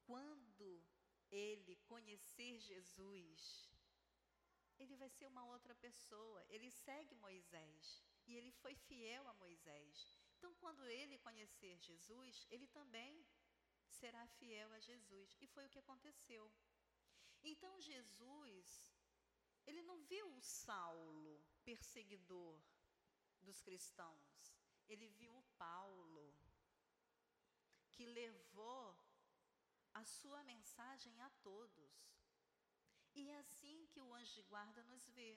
Quando ele conhecer Jesus, ele vai ser uma outra pessoa. Ele segue Moisés e ele foi fiel a Moisés. Então, quando ele conhecer Jesus, ele também será fiel a Jesus. E foi o que aconteceu. Então, Jesus, ele não viu o Saulo, perseguidor dos cristãos. Ele viu o Paulo, que levou a sua mensagem a todos. E é assim que o anjo de guarda nos vê.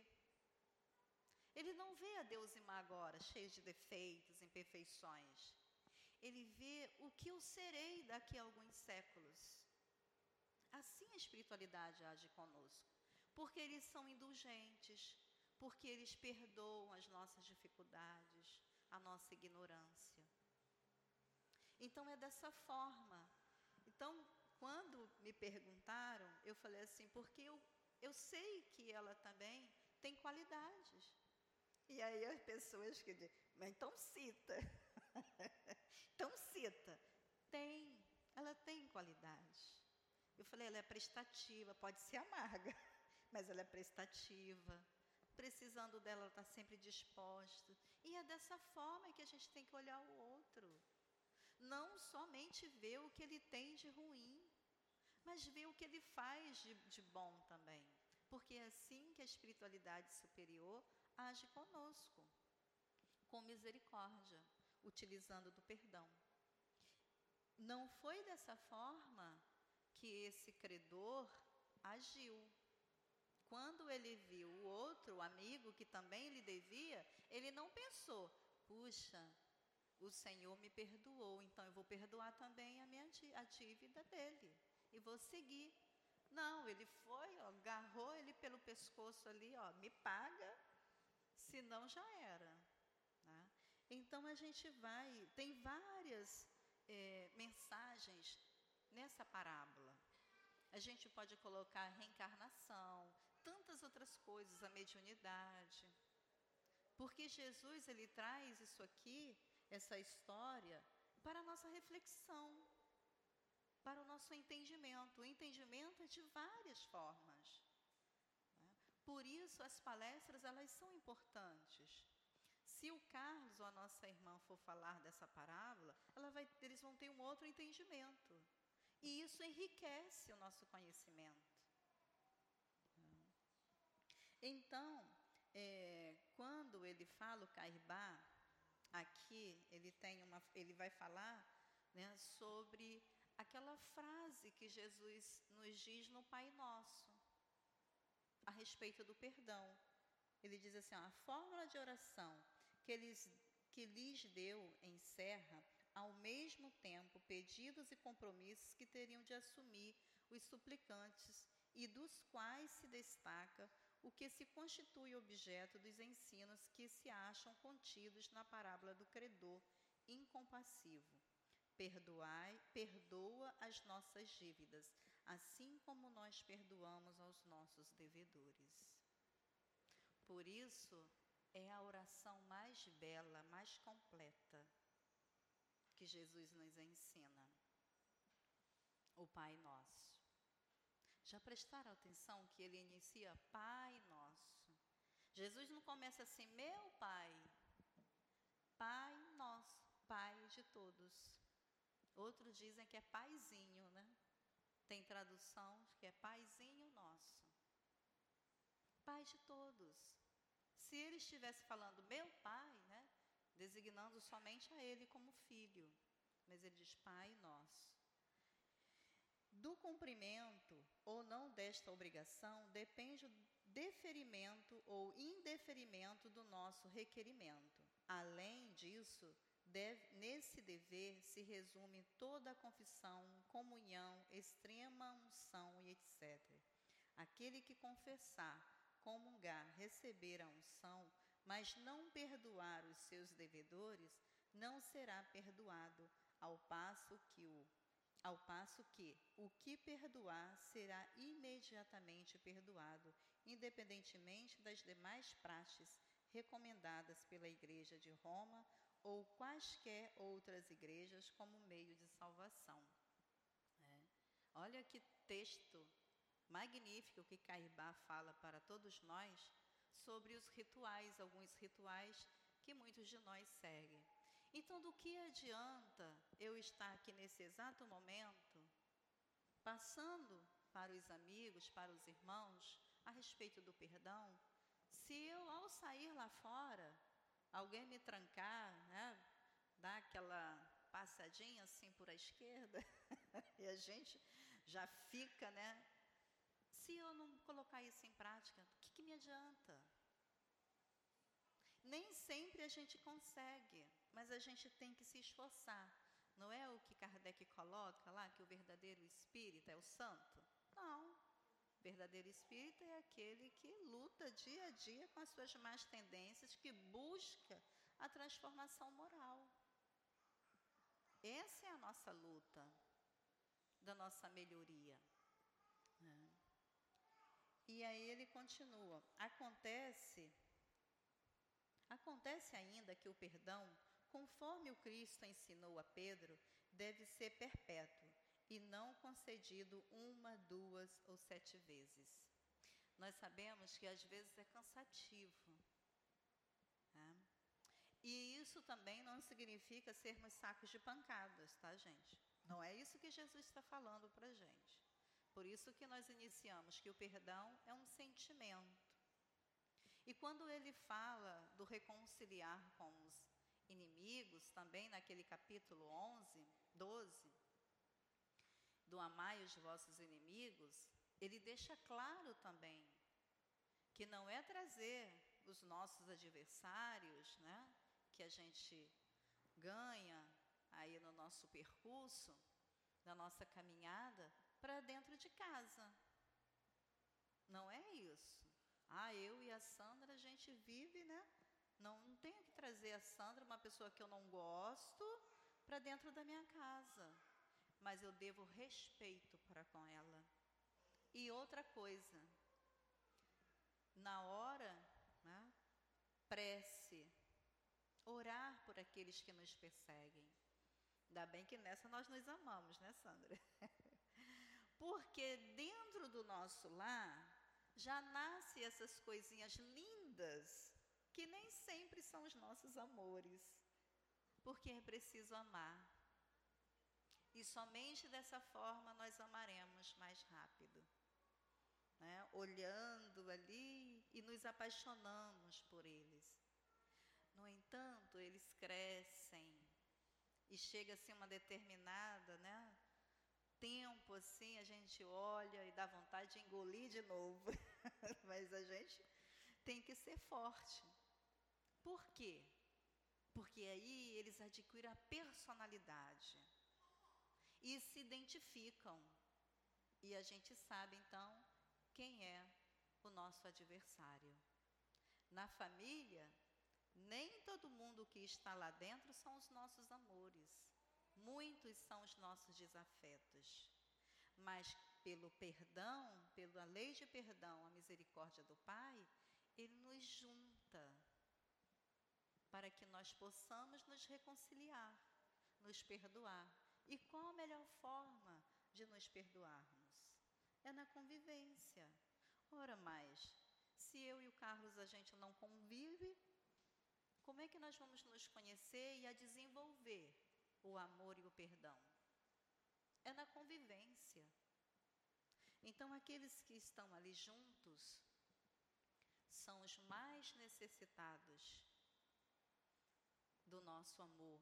Ele não vê a Deus Imá agora, cheio de defeitos, imperfeições. Ele vê o que eu serei daqui a alguns séculos. Assim a espiritualidade age conosco. Porque eles são indulgentes, porque eles perdoam as nossas dificuldades, a nossa ignorância. Então é dessa forma. Então, quando me perguntaram, eu falei assim, porque eu, eu sei que ela também tem qualidades. E aí as pessoas que dizem, mas então cita. então cita. Tem, ela tem qualidade. Eu falei, ela é prestativa, pode ser amarga, mas ela é prestativa. Precisando dela, ela está sempre disposta. E é dessa forma que a gente tem que olhar o outro. Não somente ver o que ele tem de ruim, mas ver o que ele faz de, de bom também. Porque é assim que a espiritualidade superior age conosco, com misericórdia, utilizando do perdão. Não foi dessa forma que esse credor agiu. Quando ele viu o outro amigo que também lhe devia, ele não pensou: puxa, o Senhor me perdoou, então eu vou perdoar também a minha a dívida dele e vou seguir. Não, ele foi, ó, agarrou ele pelo pescoço ali, ó, me paga, senão já era. Né? Então a gente vai, tem várias é, mensagens nessa parábola. A gente pode colocar reencarnação, tantas outras coisas, a mediunidade. Porque Jesus ele traz isso aqui, essa história, para a nossa reflexão, para o nosso entendimento. O entendimento é de várias formas. Né? Por isso as palestras elas são importantes. Se o Carlos ou a nossa irmã for falar dessa parábola, vai, eles vão ter um outro entendimento. E isso enriquece o nosso conhecimento. Então, é, quando ele fala o Caibá, aqui ele tem uma, ele vai falar né, sobre aquela frase que Jesus nos diz no Pai Nosso, a respeito do perdão. Ele diz assim: ó, a fórmula de oração que, eles, que lhes deu encerra, ao mesmo tempo, pedidos e compromissos que teriam de assumir os suplicantes e dos quais se destaca o que se constitui objeto dos ensinos que se acham contidos na parábola do credor incompassivo. Perdoai, perdoa as nossas dívidas, assim como nós perdoamos aos nossos devedores. Por isso, é a oração mais bela, mais completa que Jesus nos ensina. O Pai Nosso. Já prestaram atenção que ele inicia Pai Nosso? Jesus não começa assim, meu Pai. Pai Nosso, Pai de todos. Outros dizem que é Paizinho, né? Tem tradução que é Paizinho Nosso. Pai de todos. Se ele estivesse falando meu Pai, né? Designando somente a ele como filho. Mas ele diz Pai Nosso. Do cumprimento ou não desta obrigação depende o deferimento ou indeferimento do nosso requerimento. Além disso, deve, nesse dever se resume toda a confissão, comunhão, extrema unção e etc. Aquele que confessar, comungar, receber a unção, mas não perdoar os seus devedores, não será perdoado, ao passo que o ao passo que o que perdoar será imediatamente perdoado, independentemente das demais praxes recomendadas pela Igreja de Roma ou quaisquer outras igrejas como meio de salvação. É. Olha que texto magnífico que Caibá fala para todos nós sobre os rituais, alguns rituais que muitos de nós seguem. Então, do que adianta eu estar aqui nesse exato momento, passando para os amigos, para os irmãos, a respeito do perdão, se eu, ao sair lá fora, alguém me trancar, né, dar aquela passadinha assim por a esquerda, e a gente já fica, né? Se eu não colocar isso em prática, o que, que me adianta? Nem sempre a gente consegue mas a gente tem que se esforçar. Não é o que Kardec coloca lá, que o verdadeiro espírita é o santo? Não. Verdadeiro espírita é aquele que luta dia a dia com as suas más tendências, que busca a transformação moral. Essa é a nossa luta, da nossa melhoria. Né? E aí ele continua: acontece, acontece ainda que o perdão conforme o Cristo ensinou a Pedro, deve ser perpétuo e não concedido uma, duas ou sete vezes. Nós sabemos que às vezes é cansativo. Né? E isso também não significa sermos sacos de pancadas, tá, gente? Não é isso que Jesus está falando para gente. Por isso que nós iniciamos que o perdão é um sentimento. E quando ele fala do reconciliar com os inimigos, também naquele capítulo 11, 12, do amai os vossos inimigos, ele deixa claro também que não é trazer os nossos adversários, né, que a gente ganha aí no nosso percurso, na nossa caminhada, para dentro de casa. Não é isso. Ah, eu e a Sandra, a gente vive, né? Não, não tenho que trazer a Sandra, uma pessoa que eu não gosto, para dentro da minha casa. Mas eu devo respeito para com ela. E outra coisa, na hora, né, prece, orar por aqueles que nos perseguem. Ainda bem que nessa nós nos amamos, né, Sandra? Porque dentro do nosso lar já nasce essas coisinhas lindas que nem sempre são os nossos amores, porque é preciso amar. E somente dessa forma nós amaremos mais rápido. Né? Olhando ali e nos apaixonamos por eles. No entanto, eles crescem e chega assim uma determinada, né? Tempo assim, a gente olha e dá vontade de engolir de novo. Mas a gente tem que ser forte. Por quê? Porque aí eles adquirem a personalidade e se identificam. E a gente sabe então quem é o nosso adversário. Na família, nem todo mundo que está lá dentro são os nossos amores. Muitos são os nossos desafetos. Mas pelo perdão, pela lei de perdão, a misericórdia do Pai, ele nos junta para que nós possamos nos reconciliar, nos perdoar. E qual a melhor forma de nos perdoarmos? É na convivência. Ora mais, se eu e o Carlos a gente não convive, como é que nós vamos nos conhecer e a desenvolver o amor e o perdão? É na convivência. Então, aqueles que estão ali juntos são os mais necessitados do nosso amor,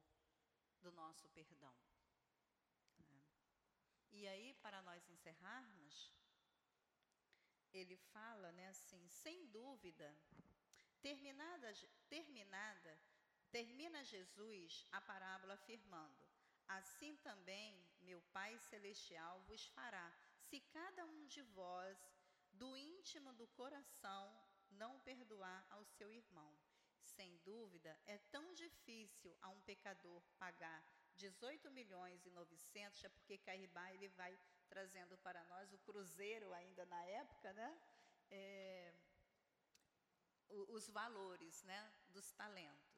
do nosso perdão. E aí, para nós encerrarmos, ele fala, né, assim, sem dúvida, terminada, terminada, termina Jesus a parábola afirmando: Assim também meu Pai celestial vos fará, se cada um de vós, do íntimo do coração, não perdoar ao seu irmão. Sem dúvida, é tão difícil a um pecador pagar 18 milhões e 900, é porque Cairibá ele vai trazendo para nós o cruzeiro ainda na época, né? É, os valores, né, dos talentos.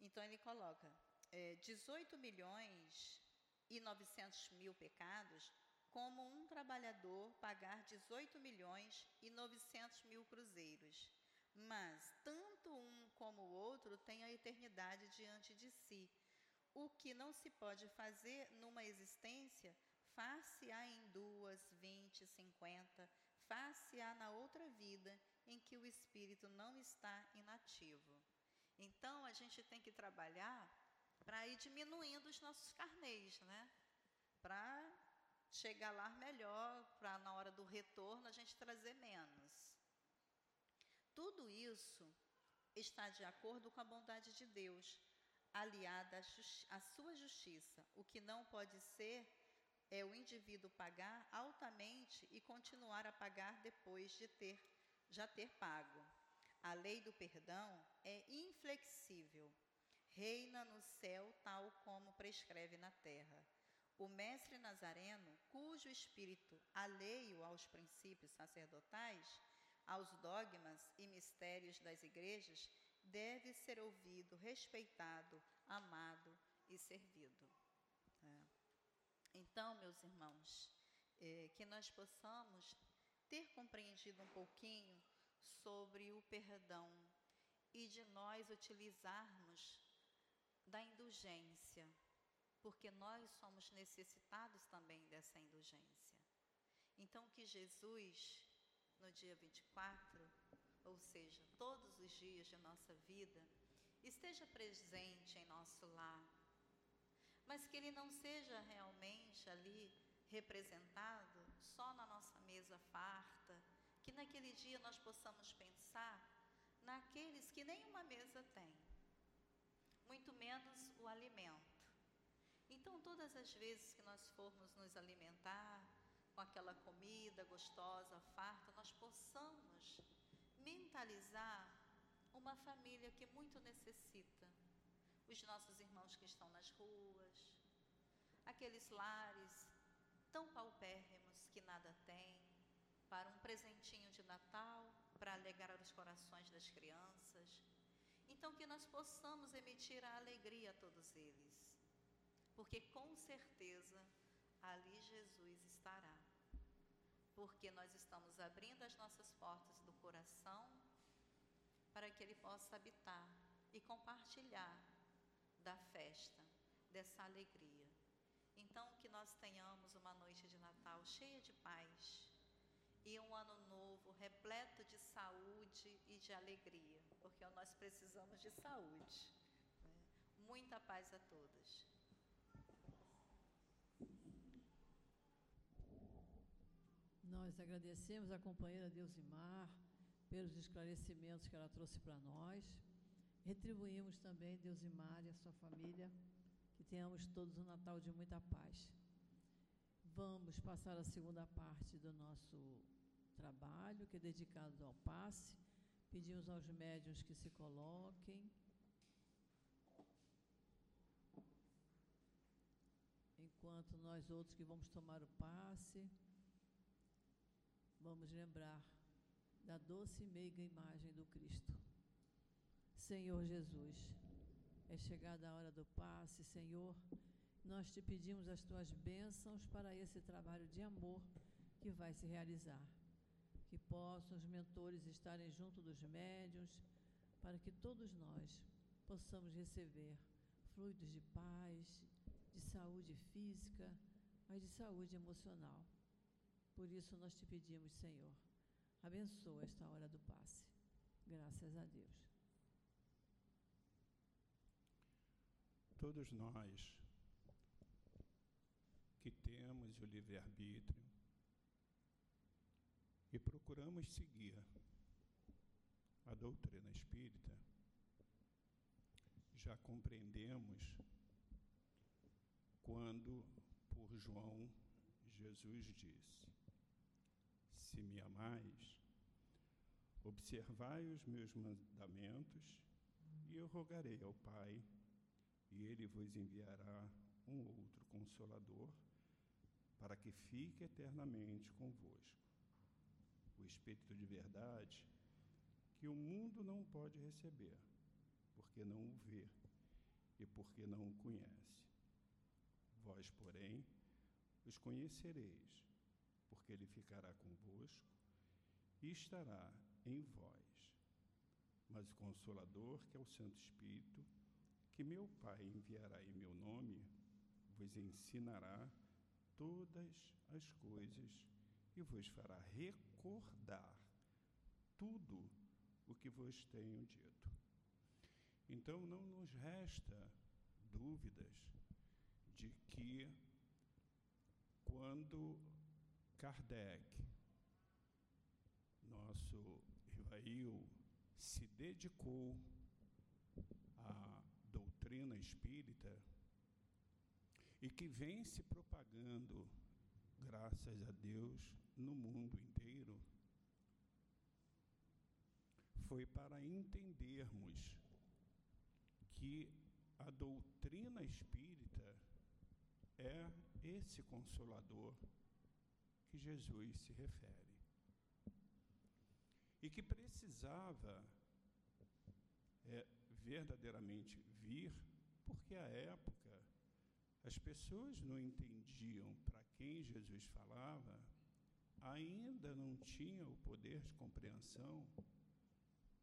Então ele coloca é, 18 milhões e 900 mil pecados como um trabalhador pagar 18 milhões e 900 mil cruzeiros. Mas tanto um como o outro têm a eternidade diante de si. O que não se pode fazer numa existência, far-se-á em duas, vinte, cinquenta, far-se-á na outra vida em que o espírito não está inativo. Então a gente tem que trabalhar para ir diminuindo os nossos carnês, né? Para chegar lá melhor, para na hora do retorno a gente trazer menos. Tudo isso está de acordo com a bondade de Deus, aliada à, sua justiça. O que não pode ser é o indivíduo pagar altamente e continuar a pagar depois de ter já ter pago. A lei do perdão é inflexível. Reina no céu tal como prescreve na terra. O mestre Nazareno, cujo espírito alheio aos princípios sacerdotais, aos dogmas e mistérios das igrejas, deve ser ouvido, respeitado, amado e servido. É. Então, meus irmãos, é, que nós possamos ter compreendido um pouquinho sobre o perdão e de nós utilizarmos da indulgência porque nós somos necessitados também dessa indulgência. Então, que Jesus, no dia 24, ou seja, todos os dias de nossa vida, esteja presente em nosso lar, mas que Ele não seja realmente ali representado só na nossa mesa farta, que naquele dia nós possamos pensar naqueles que nenhuma mesa tem, muito menos o alimento. Então, todas as vezes que nós formos nos alimentar com aquela comida gostosa, farta, nós possamos mentalizar uma família que muito necessita. Os nossos irmãos que estão nas ruas, aqueles lares tão paupérrimos que nada têm, para um presentinho de Natal, para alegrar os corações das crianças. Então, que nós possamos emitir a alegria a todos eles porque com certeza ali Jesus estará. Porque nós estamos abrindo as nossas portas do coração para que Ele possa habitar e compartilhar da festa, dessa alegria. Então, que nós tenhamos uma noite de Natal cheia de paz e um ano novo repleto de saúde e de alegria, porque nós precisamos de saúde. Né? Muita paz a todos. Nós agradecemos a companheira Deusimar pelos esclarecimentos que ela trouxe para nós. Retribuímos também Deusimar e a sua família, que tenhamos todos um Natal de muita paz. Vamos passar a segunda parte do nosso trabalho, que é dedicado ao passe. Pedimos aos médiuns que se coloquem. Enquanto nós outros que vamos tomar o passe vamos lembrar da doce e meiga imagem do Cristo. Senhor Jesus, é chegada a hora do passe, Senhor. Nós te pedimos as tuas bênçãos para esse trabalho de amor que vai se realizar. Que possam os mentores estarem junto dos médiuns, para que todos nós possamos receber fluidos de paz, de saúde física, mas de saúde emocional. Por isso nós te pedimos, Senhor, abençoa esta hora do passe. Graças a Deus. Todos nós que temos o livre-arbítrio e procuramos seguir a doutrina espírita, já compreendemos quando, por João, Jesus disse: Se me amais, observai os meus mandamentos, e eu rogarei ao Pai, e ele vos enviará um outro consolador para que fique eternamente convosco. O Espírito de verdade, que o mundo não pode receber, porque não o vê e porque não o conhece. Vós, porém, os conhecereis, porque ele ficará convosco e estará em vós. Mas o Consolador, que é o Santo Espírito, que meu Pai enviará em meu nome, vos ensinará todas as coisas e vos fará recordar tudo o que vos tenho dito. Então não nos resta dúvidas de que quando Kardec, nosso Ivail, se dedicou à doutrina espírita, e que vem se propagando, graças a Deus, no mundo inteiro, foi para entendermos que a doutrina espírita é esse consolador que Jesus se refere. E que precisava é, verdadeiramente vir, porque a época as pessoas não entendiam para quem Jesus falava, ainda não tinham o poder de compreensão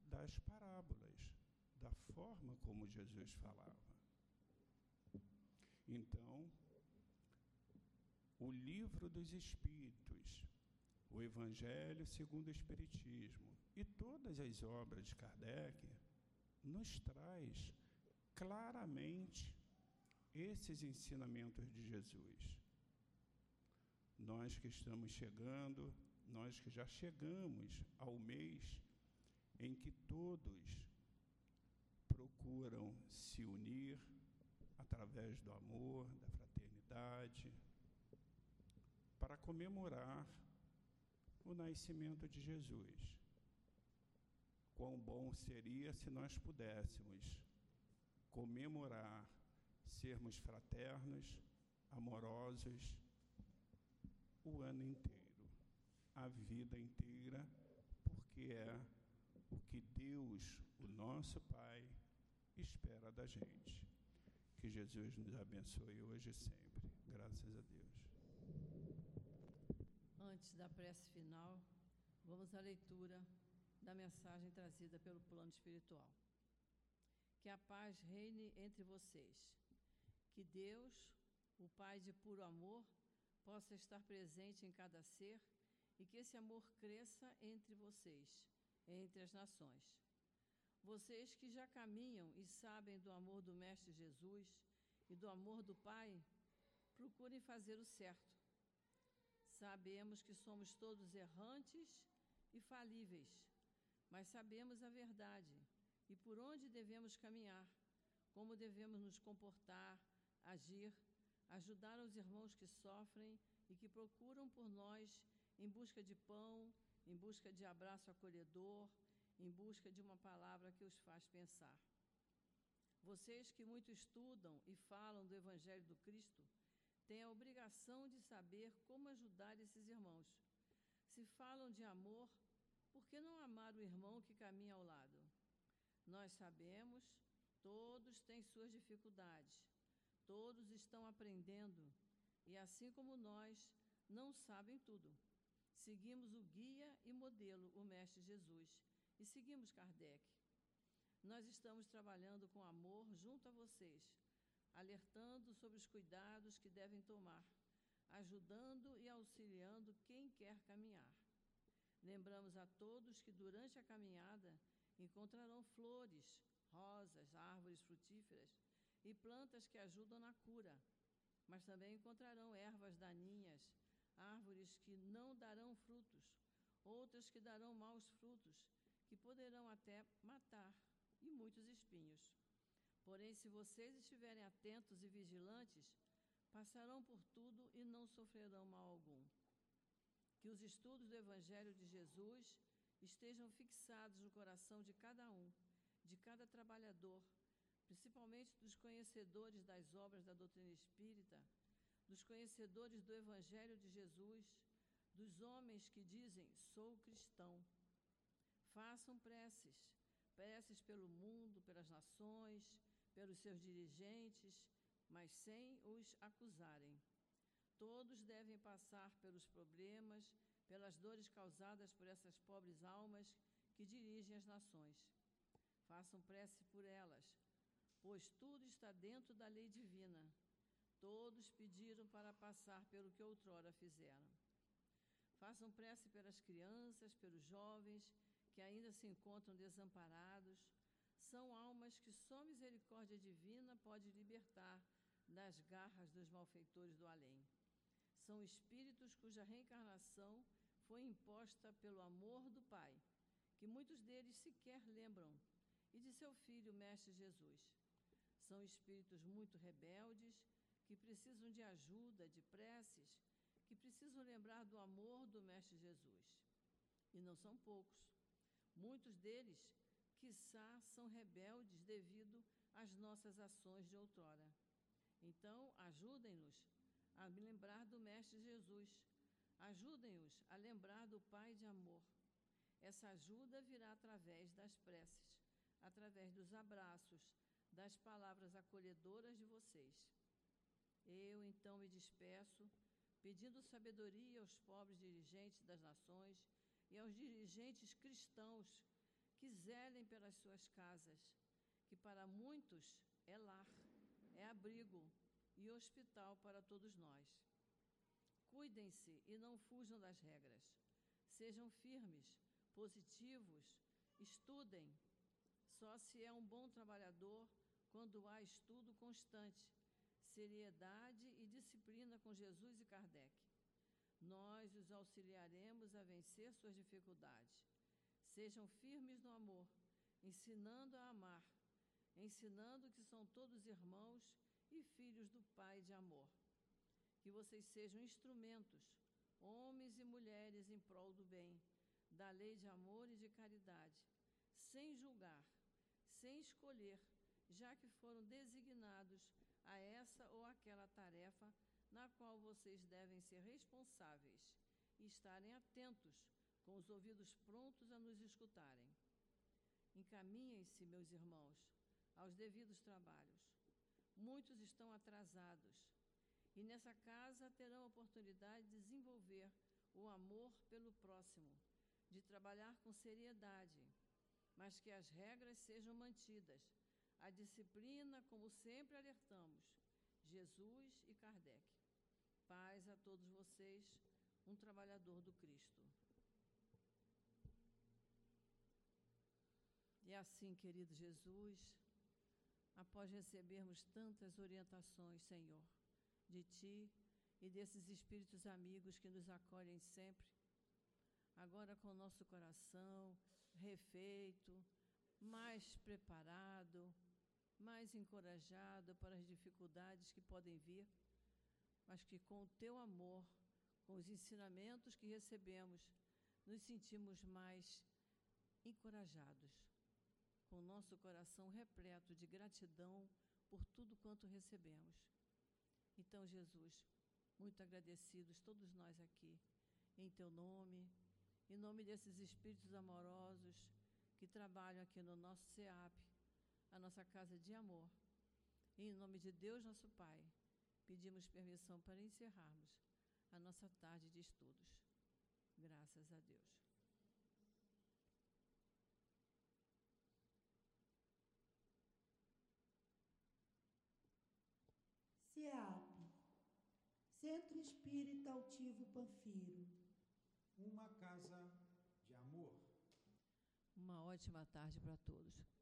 das parábolas, da forma como Jesus falava. Então, o livro dos Espíritos, o Evangelho segundo o Espiritismo e todas as obras de Kardec nos traz claramente esses ensinamentos de Jesus. Nós que estamos chegando, nós que já chegamos ao mês em que todos procuram se unir através do amor, da fraternidade, para comemorar o nascimento de Jesus. Quão bom seria se nós pudéssemos comemorar sermos fraternos, amorosos o ano inteiro, a vida inteira, porque é o que Deus, o nosso Pai, espera da gente. Que Jesus nos abençoe hoje e sempre. Graças a Deus. Antes da prece final, vamos à leitura da mensagem trazida pelo plano espiritual. Que a paz reine entre vocês. Que Deus, o Pai de puro amor, possa estar presente em cada ser e que esse amor cresça entre vocês, entre as nações. Vocês que já caminham e sabem do amor do Mestre Jesus e do amor do Pai, procurem fazer o certo. Sabemos que somos todos errantes e falíveis, mas sabemos a verdade e por onde devemos caminhar, como devemos nos comportar, agir, ajudar os irmãos que sofrem e que procuram por nós em busca de pão, em busca de abraço acolhedor, em busca de uma palavra que os faz pensar. Vocês que muito estudam e falam do Evangelho do Cristo, têm a obrigação de saber como ajudar esses irmãos. Se falam de amor, por que não amar o irmão que caminha ao lado? Nós sabemos, todos têm suas dificuldades, Todos estão aprendendo e, assim como nós, não sabem tudo. Seguimos o guia e modelo, o Mestre Jesus, e seguimos Kardec. Nós estamos trabalhando com amor junto a vocês, alertando sobre os cuidados que devem tomar, ajudando e auxiliando quem quer caminhar. Lembramos a todos que durante a caminhada encontrarão flores, rosas, árvores frutíferas e plantas que ajudam na cura, mas também encontrarão ervas daninhas, árvores que não darão frutos, outras que darão maus frutos, que poderão até matar, e muitos espinhos. Porém, se vocês estiverem atentos e vigilantes, passarão por tudo e não sofrerão mal algum. Que os estudos do Evangelho de Jesus estejam fixados no coração de cada um, de cada trabalhador, principalmente dos conhecedores das obras da doutrina espírita, dos conhecedores do Evangelho de Jesus, dos homens que dizem: sou cristão. Façam preces, preces pelo mundo, pelas nações, pelos seus dirigentes, mas sem os acusarem. Todos devem passar pelos problemas, pelas dores causadas por essas pobres almas que dirigem as nações. Façam prece por elas, pois tudo está dentro da lei divina. Todos pediram para passar pelo que outrora fizeram. Façam prece pelas crianças, pelos jovens que ainda se encontram desamparados. São almas que só misericórdia divina pode libertar das garras dos malfeitores do além. São espíritos cuja reencarnação foi imposta pelo amor do Pai, que muitos deles sequer lembram, e de seu Filho, Mestre Jesus. São espíritos muito rebeldes, que precisam de ajuda, de preces, que precisam lembrar do amor do Mestre Jesus. E não são poucos. Muitos deles, quiçá, são rebeldes devido às nossas ações de outrora. Então, ajudem-nos a lembrar do Mestre Jesus. Ajudem-os a lembrar do Pai de amor. Essa ajuda virá através das preces, através dos abraços, das palavras acolhedoras de vocês. Eu, então, me despeço, pedindo sabedoria aos pobres dirigentes das nações e aos dirigentes cristãos que zelem pelas suas casas, que para muitos é lar é abrigo e hospital para todos nós. Cuidem-se e não fujam das regras. Sejam firmes, positivos, estudem. Só se é um bom trabalhador quando há estudo constante, seriedade e disciplina com Jesus e Kardec. Nós os auxiliaremos a vencer suas dificuldades. Sejam firmes no amor, ensinando a amar ensinando que são todos irmãos e filhos do Pai de amor. Que vocês sejam instrumentos, homens e mulheres em prol do bem, da lei de amor e de caridade, sem julgar, sem escolher, já que foram designados a essa ou aquela tarefa na qual vocês devem ser responsáveis e estarem atentos, com os ouvidos prontos a nos escutarem. Encaminhem-se, meus irmãos, aos devidos trabalhos. Muitos estão atrasados e nessa casa terão a oportunidade de desenvolver o amor pelo próximo, de trabalhar com seriedade, mas que as regras sejam mantidas, a disciplina, como sempre alertamos, Jesus e Kardec. Paz a todos vocês, um trabalhador do Cristo. E assim, querido Jesus, após recebermos tantas orientações, Senhor, de Ti e desses espíritos amigos que nos acolhem sempre, agora com o nosso coração refeito, mais preparado, mais encorajado para as dificuldades que podem vir, mas que com o Teu amor, com os ensinamentos que recebemos, nos sentimos mais encorajados com nosso coração repleto de gratidão por tudo quanto recebemos. Então, Jesus, muito agradecidos, todos nós aqui, em Teu nome, em nome desses espíritos amorosos que trabalham aqui no nosso SEAP, a nossa casa de amor. Em nome de Deus, nosso Pai, pedimos permissão para encerrarmos a nossa tarde de estudos. Graças a Deus. CEAP, Centro Espírita Altivo Panfiro. Uma casa de amor. Uma ótima tarde para todos.